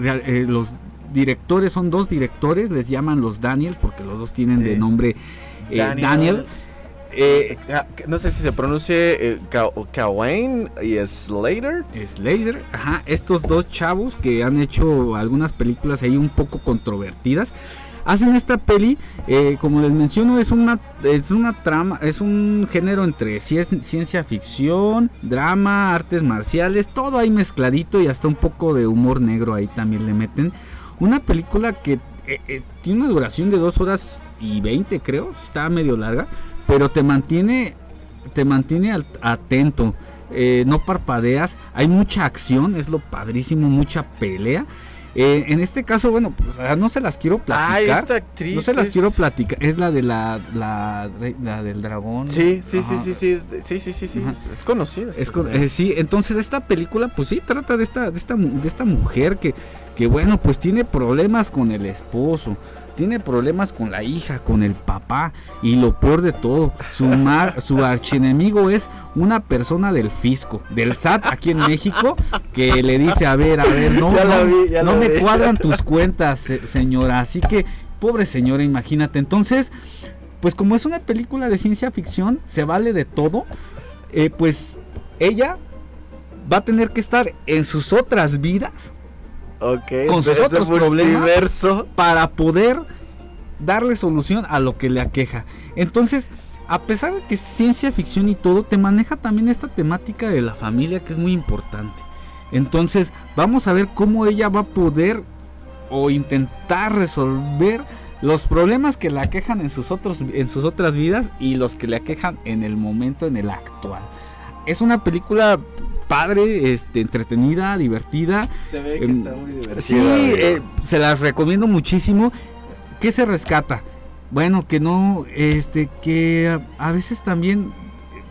eh, los directores son dos directores, les llaman los Daniels porque los dos tienen de nombre eh,
Daniel.
Daniel.
Eh, ah, no sé si se pronuncie eh, Ka- Kawain y Slater.
Slater, ajá, estos dos chavos que han hecho algunas películas ahí un poco controvertidas. Hacen esta peli, eh, como les menciono, es una, es una trama, es un género entre cien- ciencia ficción, drama, artes marciales, todo ahí mezcladito y hasta un poco de humor negro ahí también le meten. Una película que eh, eh, tiene una duración de 2 horas y 20 creo, está medio larga, pero te mantiene, te mantiene atento. no parpadeas, hay mucha acción, es lo padrísimo, mucha pelea. Eh, en este caso, bueno, pues ah, no se las quiero platicar.
Ay, esta actriz.
no se las
es-
quiero platicar, es la de la, la, del dragón.
Sí, sí, sí,
Ajá.
sí, sí, sí, sí, sí, es, conocida.
Es con- eh, sí, entonces esta película, pues sí, trata de esta, de esta, de esta mujer que, que, bueno, pues tiene problemas con el esposo, tiene problemas con la hija, con el papá, y lo peor de todo, su, mar, su archienemigo es una persona del fisco, del SAT aquí en México, que le dice, a ver, a ver, no, no,
vi,
me
vi.
cuadran tus cuentas, se- señora, así que, pobre señora, imagínate, entonces... Pues como es una película de ciencia ficción, se vale de todo. eh, pues ella va a tener que estar en sus otras vidas
Ok,
con sus otros problemas. para poder darle solución a lo que le aqueja. Entonces, a pesar de que es ciencia ficción y todo, te maneja también esta temática de la familia que es muy importante. Entonces, vamos a ver cómo ella va a poder o intentar resolver los problemas que le aquejan en sus otros en sus otras vidas y los que le aquejan en el momento en el actual. Es una película padre, este entretenida, divertida.
Se ve
que está
muy divertido.
Sí, eh, se las recomiendo muchísimo. ¿Qué se rescata? Bueno, que no, este, que a, a veces también,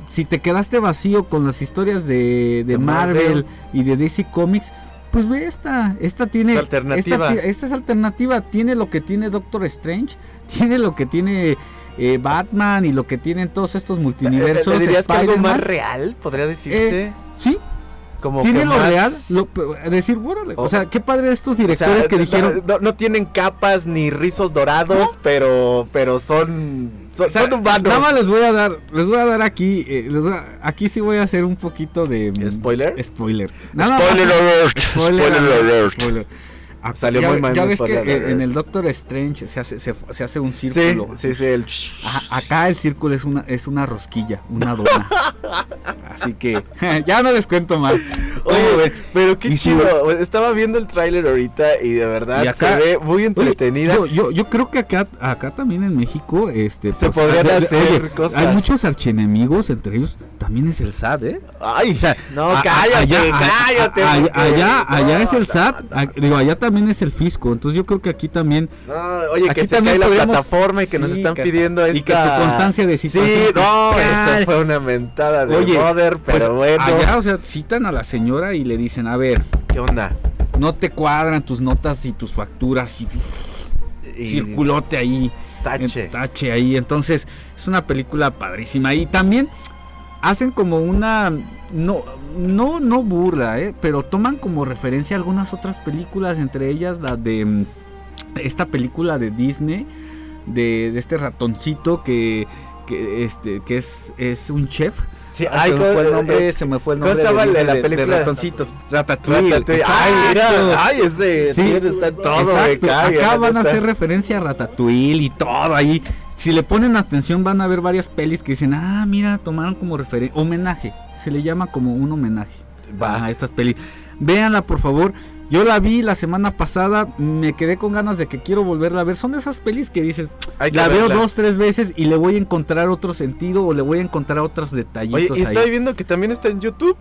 si te quedaste vacío con las historias de, de
De
Marvel,
Marvel.
y de DC Comics, pues ve esta, esta tiene,
Es alternativa.
Esta, ti- esta es alternativa, tiene lo que tiene Doctor Strange, tiene lo que tiene eh, Batman y lo que tienen todos estos multiversos.
¿Le dirías que algo más real podría decirse?
Eh, Sí,
Como
tiene lo
más-
real, lo- decir, órale, o
O-
sea, qué padre estos
o sea,
directores que
no-
dijeron,
no, no tienen capas ni rizos dorados, pero pero son son,
O sea,
son humanos.
Nada más les voy a dar, les voy a dar aquí, eh, les a- aquí sí voy a hacer un poquito de mm,
¿Spoiler?
Spoiler. Nada más-
Spoiler alert.
Spoiler
Spoiler
alert,
alert.
spoiler. Ah,
Salió
ya,
muy mal
Ya ves que eh, en el Doctor Strange se hace, se, se hace un círculo.
sí, sí, el
Ajá, acá el círculo es una, es una rosquilla, una dona. Así que ya no les cuento más. ¿Cómo
Oye,
ven?
pero qué
si-
chido. Estaba viendo el tráiler ahorita y de verdad
Y acá-
se ve muy
Oye,
entretenida.
yo, yo, yo creo que acá, acá también en México este,
Se podrían
de- de-
hacer cosas.
Hay muchos archienemigos, entre ellos también es el SAT, ¿eh?
Ay,
O sea,
no,
a-
cállate,
allá,
cállate.
a- allá, allá
no,
es el SAT,
no,
digo, allá también es el fisco, entonces yo creo que aquí también
no, oye,
Aquí
que se
también
cae la plataforma y que nos están
que-
pidiendo esta...
y que tu constancia de situación
Sí, no,
fiscal.
eso fue una mentada de
Oye, pues,
pero bueno.
allá, o sea, citan a la señora y le dicen, a ver,
¿Qué onda?
no te cuadran tus notas y tus facturas y,
Y-
circulote ahí.
Tache.
tache ahí. Entonces, es una película padrísima. Y también hacen como una. No, no, no burla, ¿eh? pero toman como referencia algunas otras películas, entre ellas la de mm, esta película de Disney, de, de este ratoncito que, que, este, que es, es un chef.
Sí, ay,
se me fue el
¿cómo-
nombre,
eh,
se me fue el
¿cómo
nombre
se el de la película?
ratoncito. Ratatouille.
Ratatouille. Ay, mira, ay, ese
Sí,
está en todo, cae,
Acá van a hacer referencia a Ratatouille y todo ahí. Si le ponen atención van a ver varias pelis que dicen, ah, mira, tomaron como referencia, homenaje. Se le llama como un homenaje
Va.
a estas pelis. Véanla, por favor. Yo la vi la semana pasada, me quedé con ganas de que quiero volverla a ver. Son de esas pelis que dices,
que
la veo dos, tres veces y le voy a encontrar otro sentido o le voy a encontrar otros detallitos
Oye, y
ahí.
estoy viendo que también está en YouTube.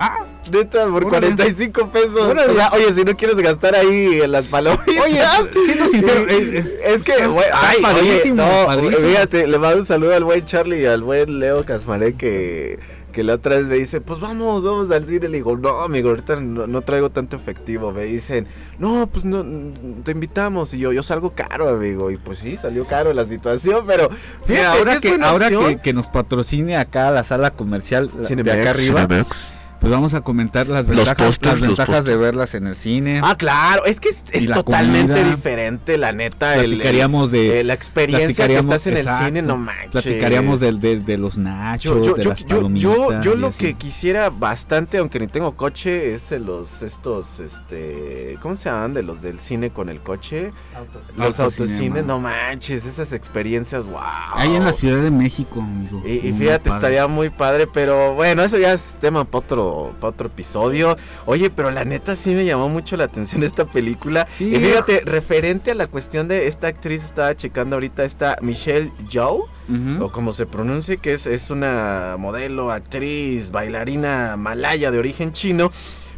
Ah,
Neta, por
Órale.
45 pesos.
Órale.
O sea, oye, si no quieres gastar ahí en las palomitas.
Oye, siendo sincero, es-
que, güey, ay, oye,
padrísimo,
no,
padrísimo.
fíjate, le mando un saludo al buen Charlie y al buen Leo Casmaré que, que la otra vez me dice, pues vamos, vamos al cine. Le digo, no, amigo, ahorita no, no traigo tanto efectivo. Me dicen, no, pues no, te invitamos. Y yo, yo salgo caro, amigo. Y pues sí, salió caro la situación, pero fíjate,
Mira, ahora
sí
que, ahora que, que nos patrocine acá la sala comercial de acá arriba,
Cinemex.
Pues vamos a comentar las
Los
ventajas, las
los
ventajas de verlas en el cine.
Ah, claro, es que es, totalmente
comida.
diferente, la neta. el-
platicaríamos de
eh, la experiencia que
platicaríamos-
estás en el cine, no manches.
platicaríamos del- de, de los nachos,
Yo, yo,
de
yo,
las
yo,
palomitas
lo
así.
que quisiera bastante, aunque ni tengo coche, es los estos, este, ¿cómo se llaman? De los del cine con el coche. Los autocines, no manches, esas experiencias, wow.
Ahí en la Ciudad de México, amigo.
Y, fíjate,
padre.
estaría muy padre, pero bueno, eso ya es tema para otro, pa' otro episodio. Oye, pero la neta sí me llamó mucho la atención esta película.
Sí,
y fíjate, referente a la cuestión de esta actriz, estaba checando ahorita esta Michelle Yeoh,
Ujú.
o como se pronuncie, que es, es una modelo, actriz, bailarina malaya de origen chino.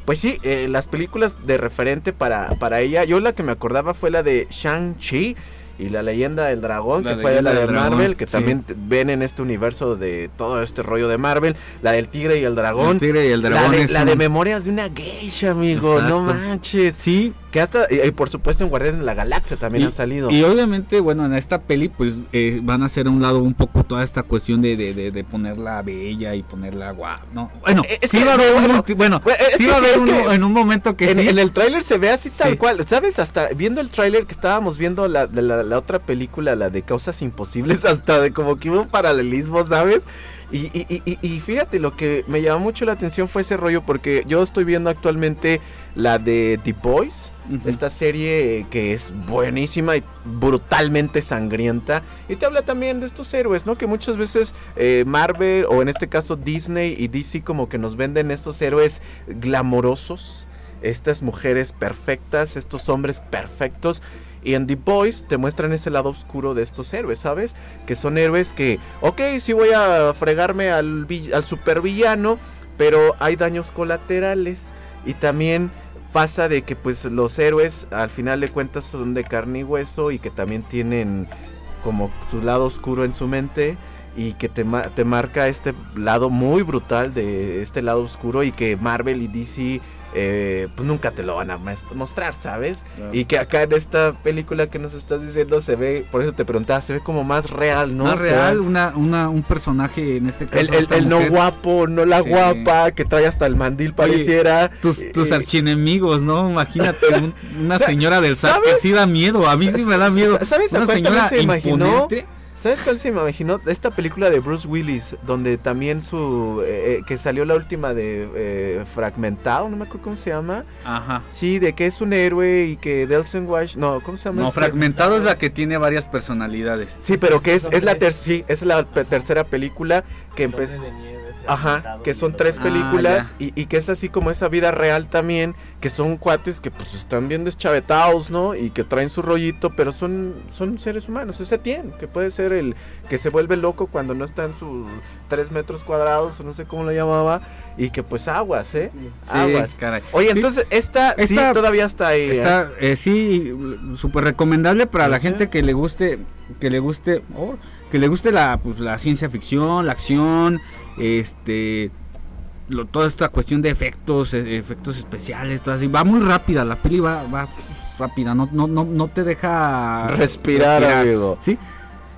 Pues sí, eh, las películas de referente para, para ella, yo la que me acordaba fue la de Shang-Chi y la leyenda del dragón,
La
que fue la de
dragón,
Marvel, que también ven en este universo de todo este rollo de Marvel, la del tigre y el dragón.
El tigre y el
la de, Memorias de una Geisha, amigo, no manches.
Sí,
Que hasta, y, y por supuesto en Guardianes de la Galaxia también
Y-
han salido.
Y obviamente, bueno, en esta peli, pues eh, van a hacer a un lado un poco toda esta cuestión de, de, de, de ponerla bella y ponerla guau. No, bueno,
Eh, es
sí
que,
va a haber
bueno,
un bueno,
es
sí va a haber un- en un momento que
en,
sí.
en el tráiler se ve así tal
Sí.
cual, ¿sabes? Hasta viendo el tráiler que estábamos viendo la, de la, la otra película, la de Causas Imposibles, hasta de como que hubo un paralelismo, ¿sabes? Y, y- y- fíjate, lo que me llamó mucho la atención fue ese rollo, porque yo estoy viendo actualmente la de The Boys, esta serie que es buenísima y brutalmente sangrienta. Y te habla también de estos héroes, ¿no? Que muchas veces eh, Marvel o en este caso Disney y DC como que nos venden estos héroes glamorosos, estas mujeres perfectas, estos hombres perfectos. Y en The Boys te muestran ese lado oscuro de estos héroes, ¿sabes? Que son héroes que, ok, sí voy a fregarme al, vi- al supervillano, pero hay daños colaterales. Y también pasa de que pues los héroes al final de cuentas son de carne y hueso y que también tienen como su lado oscuro en su mente y que te marca este lado muy brutal de este lado oscuro y que Marvel y DC eh, pues nunca te lo van a mostrar, ¿sabes? Y que acá en esta película que nos estás diciendo se ve, por eso te preguntaba, se ve como más real, ¿no?
Más real, una, una, un personaje en este caso.
el, el- no guapo, no la
Sí.
guapa, que trae hasta el mandil pareciera.
Tus, tus
Eh,
archienemigos, ¿no? Imagínate un- una señora del SAT que sí da miedo. A mí sí me da miedo.
¿Sabes
Una señora
se imaginó?
imponente.
¿Sabes cuál se me imaginó? Esta película de Bruce Willis, donde también su. eh, eh, que salió la última de eh, Fragmentado, no me acuerdo cómo se llama.
Ajá.
Sí, de que es un héroe y que Delson Wash. No, ¿cómo se llama?
No,
este?
fragmentado es la que tiene varias personalidades.
Sí, pero que es, es la ter sí, es la tercera película que empezó. Ajá, que son tres
Ah,
películas y, y que es así como esa vida real también, que son cuates que pues están bien deschavetados, ¿no? Y que traen su rollito, pero son, son seres humanos, ese Tien, que puede ser el que se vuelve loco cuando no está en sus tres metros cuadrados, o no sé cómo lo llamaba, y que pues aguas, ¿eh? Aguas.
caray.
Oye,
Sí,
entonces esta, sí
Esta-
todavía está ahí. ¿eh?
Está, eh, sí, súper recomendable para la
Sí.
gente que le guste, que le guste, oh, que le guste la, pues, la ciencia ficción, la acción, este, lo- toda esta cuestión de efectos, eh, efectos especiales, todo así. Va muy rápida, la peli va, va rápida, no, no, no, no te deja
respirar, amigo.
Sí,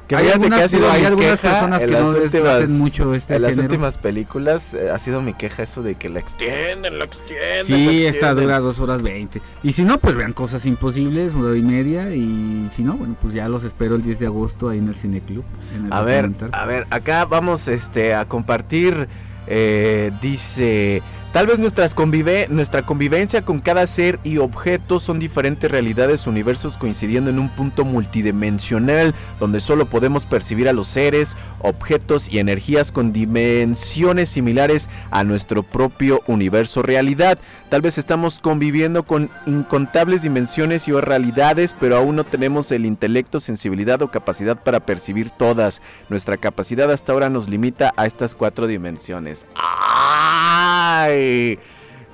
Que
hay
que
algunas,
ha sido
hay algunas
queja
personas que no
últimas-
mucho este
en las
género.
últimas películas eh, ha sido mi queja eso de que la extienden, la extienden. la
Sí, esta
extienden.
dura dos horas 20. Y si no, pues vean cosas imposibles, una hora y media. Y si no, bueno, pues ya los espero el 10 de agosto ahí en el Cine Club. en el
A ver, a ver, acá vamos este a compartir. eh, dice, tal vez nuestra convivencia con cada ser y objeto son diferentes realidades, universos coincidiendo en un punto multidimensional donde solo podemos percibir a los seres, objetos y energías con dimensiones similares a nuestro propio universo realidad. Tal vez estamos conviviendo con incontables dimensiones y realidades, pero aún no tenemos el intelecto, sensibilidad o capacidad para percibir todas. Nuestra capacidad hasta ahora nos limita a estas cuatro dimensiones. ¡Ah! ¡Ay!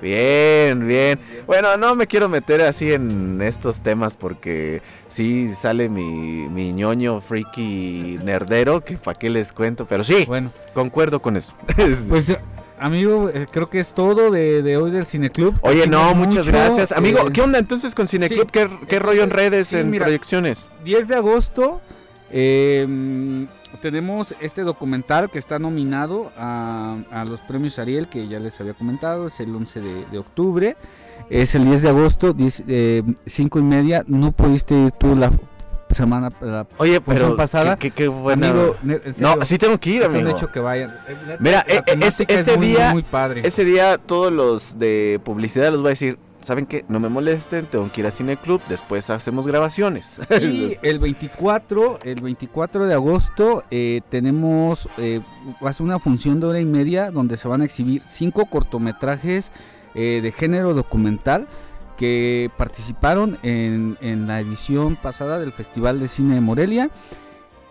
Bien, bien. Bueno, no me quiero meter así en estos temas porque sí sale mi, mi ñoño freaky nerdero, que para qué les cuento, pero sí,
Bueno,
concuerdo con eso.
pues amigo, eh, creo que es todo de, de hoy del Cineclub.
Oye, no, muchas
mucho,
gracias. Amigo,
eh,
¿qué onda entonces con Cineclub?
sí,
¿Qué, qué
eh,
rollo en redes,
sí,
en
mira.
proyecciones?
10 de agosto eh, tenemos este documental que está nominado a, a los premios Ariel, que ya les había comentado, es el 11 de, de octubre, es el 10 de agosto, 5 y media, no pudiste ir tú la semana la
Oye, pero
pasada.
qué, qué, qué buena-
Amigo, en
No,
serio,
sí tengo que ir,
es
amigo.
hecho que vayan. Eh,
Mira,
la
eh, eh,
temática
ese
es muy,
día-
muy, muy padre.
Ese día todos los de publicidad los voy a decir, ¿saben qué? No me molesten, tengo que ir a Cineclub, después hacemos grabaciones.
Y el 24, el 24 de agosto eh, tenemos eh, va a una función de hora y media donde se van a exhibir cinco cortometrajes eh, de género documental que participaron en, en la edición pasada del Festival de Cine de Morelia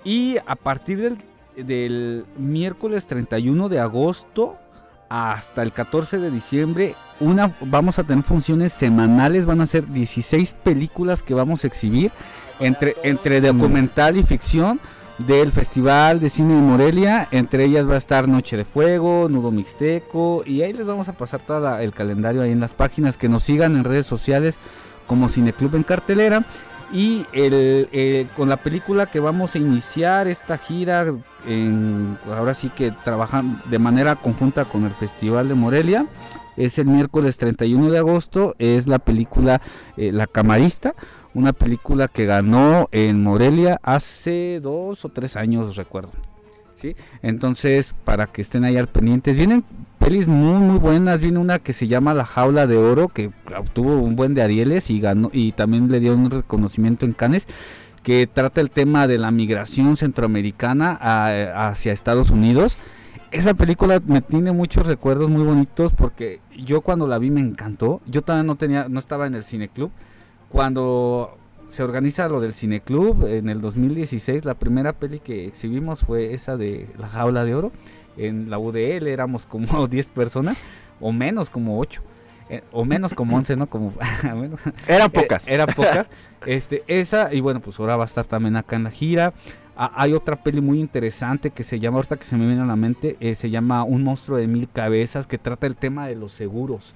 y a partir del, del miércoles 31 de agosto hasta el 14 de diciembre una, vamos a tener funciones semanales, van a ser 16 películas que vamos a exhibir entre, entre documental y ficción del Festival de Cine de Morelia. Entre ellas va a estar Noche de Fuego, Nudo Mixteco y ahí les vamos a pasar todo el calendario ahí en las páginas que nos sigan en redes sociales como Cineclub en cartelera. Y el, con la película que vamos a iniciar esta gira, ahora sí que trabajan de manera conjunta con el Festival de Morelia, es el miércoles 31 de agosto, es la película eh, La Camarista, una película que ganó en Morelia hace dos o tres años, recuerdo. ¿Sí? Entonces, para que estén ahí al pendientes, vienen pelis muy muy buenas, viene una que se llama La Jaula de Oro, que obtuvo un buen de Arieles y ganó y también le dio un reconocimiento en Cannes que trata el tema de la migración centroamericana a- hacia Estados Unidos. Esa película me tiene muchos recuerdos muy bonitos porque yo cuando la vi me encantó. Yo todavía no tenía, no estaba en el cineclub. Cuando se organiza lo del cineclub en el 2016, la primera peli que exhibimos fue esa de La Jaula de Oro. En la UDL éramos como 10 personas, o menos como 8. O menos como 11, ¿no? Como menos.
Eran
Eh,
pocas.
Eran pocas. Este, esa, y bueno, pues ahora va a estar también acá en la gira. Ah, hay otra peli muy interesante que se llama, ahorita que se me viene a la mente, eh, se llama Un monstruo de mil cabezas, que trata el tema de los seguros.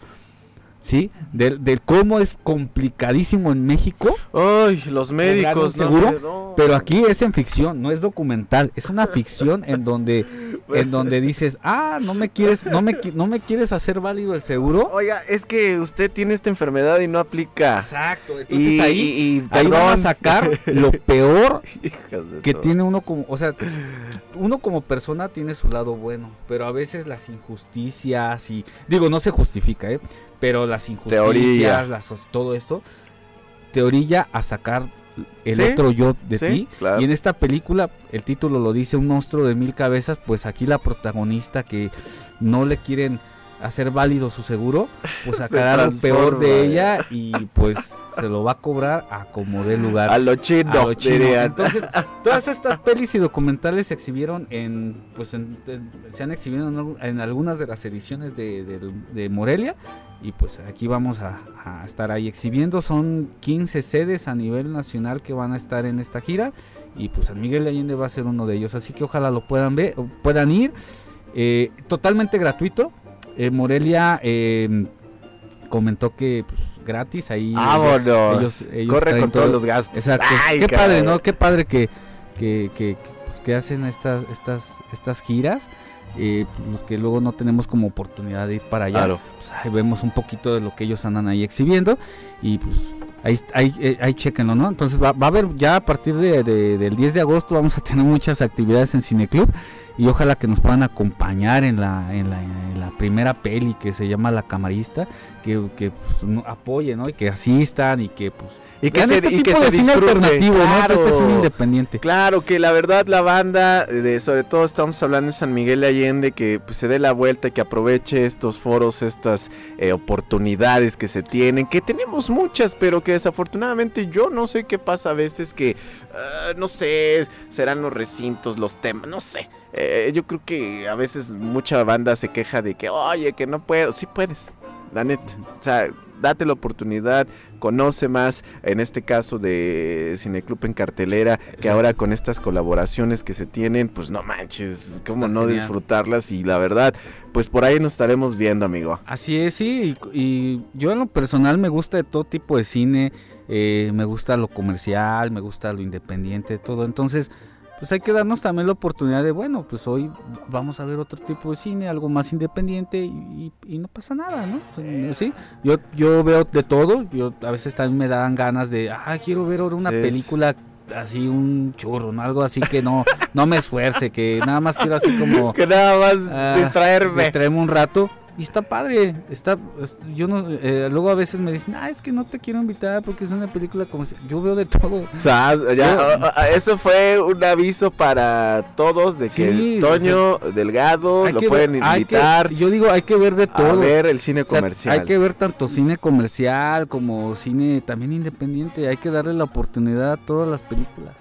¿Sí? Del, del cómo es complicadísimo en México,
Ay, los médicos,
seguro,
No.
pero aquí es en ficción, no es documental, es una ficción en donde, en donde dices, ah, no me quieres, no me, no me quieres hacer válido el seguro.
Oiga, es que usted tiene esta enfermedad y no aplica.
Exacto, entonces
Y,
ahí,
y- y
ahí van a sacar lo peor que tiene uno como, o sea, uno como persona tiene su lado bueno, pero a veces las injusticias y digo, no se justifica, ¿eh? Pero las injusticias, las, todo esto te orilla a sacar el
Sí,
otro yo de
sí,
ti.
claro.
Y en esta película, el título lo dice, un monstruo de mil cabezas, pues aquí la protagonista que no le quieren hacer válido su seguro, pues sacará lo peor de
eh.
ella y pues se lo va a cobrar a como dé lugar
A lo dirían.
Entonces, todas estas pelis y documentales se exhibieron en, pues, en- en- se han exhibido en, algu- en algunas de las ediciones de, de- de Morelia y pues aquí vamos a, a estar ahí exhibiendo. Son 15 sedes a nivel nacional que van a estar en esta gira y pues San Miguel de Allende va a ser uno de ellos. Así que ojalá lo puedan ver, puedan ir. Eh, totalmente gratuito. Eh, Morelia eh, comentó que pues gratis ahí.
Vámonos.
ellos- ellos
Corre con todos
todo-
los gastos.
Exacto.
Ay,
Qué padre. ¿no? Qué padre que, que, que, que, pues, que hacen estas, estas, estas giras. Eh, pues, que luego no tenemos como oportunidad de ir para allá.
Claro.
Pues, ahí vemos un poquito de lo que ellos andan ahí exhibiendo. Y pues ahí, ahí, eh, ahí chequenlo, ¿no? Entonces va, va a haber ya a partir de, de- del 10 de agosto vamos a tener muchas actividades en Cineclub. Y ojalá que nos puedan acompañar en la, en la, en la primera peli que se llama La Camarista. Que, que pues, no- apoyen, ¿no? Y que asistan y que pues
Y que se,
este
y que
tipo
se
de cine alternativo, ¿no? Que este
Claro.
cine independiente.
Claro que la verdad la banda, de, sobre todo estamos hablando de San Miguel de Allende, que pues, se dé la vuelta y que aproveche estos foros, estas eh, oportunidades que se tienen, que tenemos muchas, pero que desafortunadamente yo no sé qué pasa a veces que, ah, no sé, serán los recintos, los temas, no sé. Eh, yo creo que a veces mucha banda se queja de que, oye, que no puedo. Sí puedes, la neta. O sea, date la oportunidad, conoce más, en este caso de Cineclub en cartelera, que ahora con estas colaboraciones que se tienen, pues no manches, cómo
Está
no
genial.
disfrutarlas y la verdad, pues por ahí nos estaremos viendo, amigo.
Así es, sí. Y, y yo en lo personal me gusta de todo tipo de cine. eh, me gusta lo comercial, me gusta lo independiente, todo. Entonces, pues hay que darnos también la oportunidad de, bueno, pues hoy vamos a ver otro tipo de cine, algo más independiente y, y- no pasa nada, ¿no? Sí, yo, yo veo de todo. Yo a veces también me dan ganas de, ah, quiero ver ahora una
Sí,
película así un churro, ¿no? algo así que no no me esfuerce, que nada más quiero así como
Que nada más
Ah,
distraerme.
distraerme un rato y está padre está es- yo no eh, luego a veces me dicen ah es que no te quiero invitar porque es una película como si-". yo veo de todo
Sas, ya,
Yo-
eso fue un aviso para todos de que
Sí,
Toño Delgado lo
que
pueden
que-
invitar
yo digo hay que ver de
a
todo
ver el cine
O sea,
comercial.
hay que ver tanto cine comercial como cine también independiente hay que darle la oportunidad a todas las películas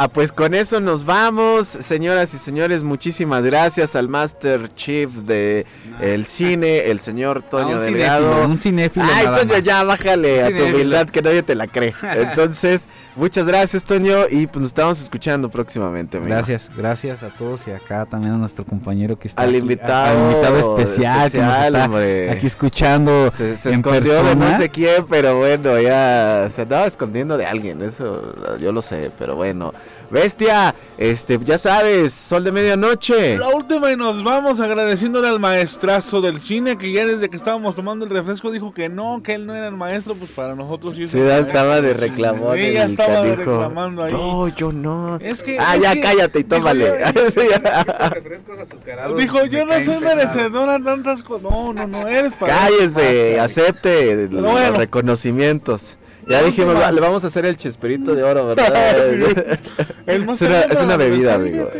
Ah, pues con eso nos vamos, señoras y señores. Muchísimas gracias al Master Chief de el cine, el señor Toño
Ah, un
Delgado.
cinéfilo, un cinéfilo
Ay, Toño, ya bájale a tu humildad que nadie te la cree. Entonces, muchas gracias, Toño, y pues nos estamos escuchando próximamente, amigo.
Gracias, gracias a todos y acá también a nuestro compañero que está
Al
aquí,
invitado,
al invitado especial, que nos
especial,
está aquí escuchando
Se, se
en
escondió de no sé quién, pero bueno, ya se andaba escondiendo de alguien, eso yo lo sé, pero bueno. Bestia, este, ya sabes, sol de medianoche.
La última y nos vamos agradeciéndole al maestrazo del cine que ya desde que estábamos tomando el refresco dijo que no, que él no era el maestro, pues para nosotros sí
Sí, ya estaba de
cine.
reclamón.
Sí, ya estaba de reclamando ahí.
No, yo no.
Es que,
ah,
es
ya
que-
cállate y
dijo,
tómale.
Dijo, yo no soy merecedor a tantas cosas. No, no, no, eres para
Cállese, acepte los
bueno.
reconocimientos. Ya dijimos, va- le vamos a hacer el chesperito de oro, ¿verdad?
El
es, una, es una bebida, amigo.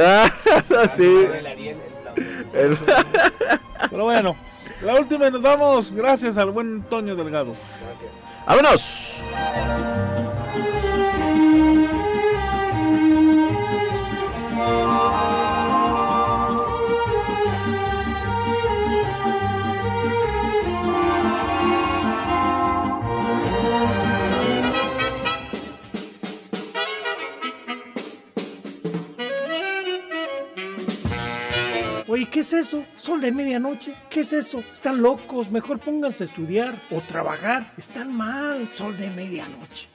Ah, sí.
Pero bueno, la última y nos vamos. Gracias al buen Toño Delgado.
¡Vámonos!
Oye, ¿qué es eso? ¿Sol de medianoche? ¿Qué es eso? Están locos, mejor pónganse a estudiar o trabajar. Están mal, sol de medianoche.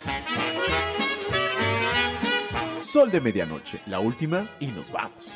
Sol de medianoche, la última y nos vamos.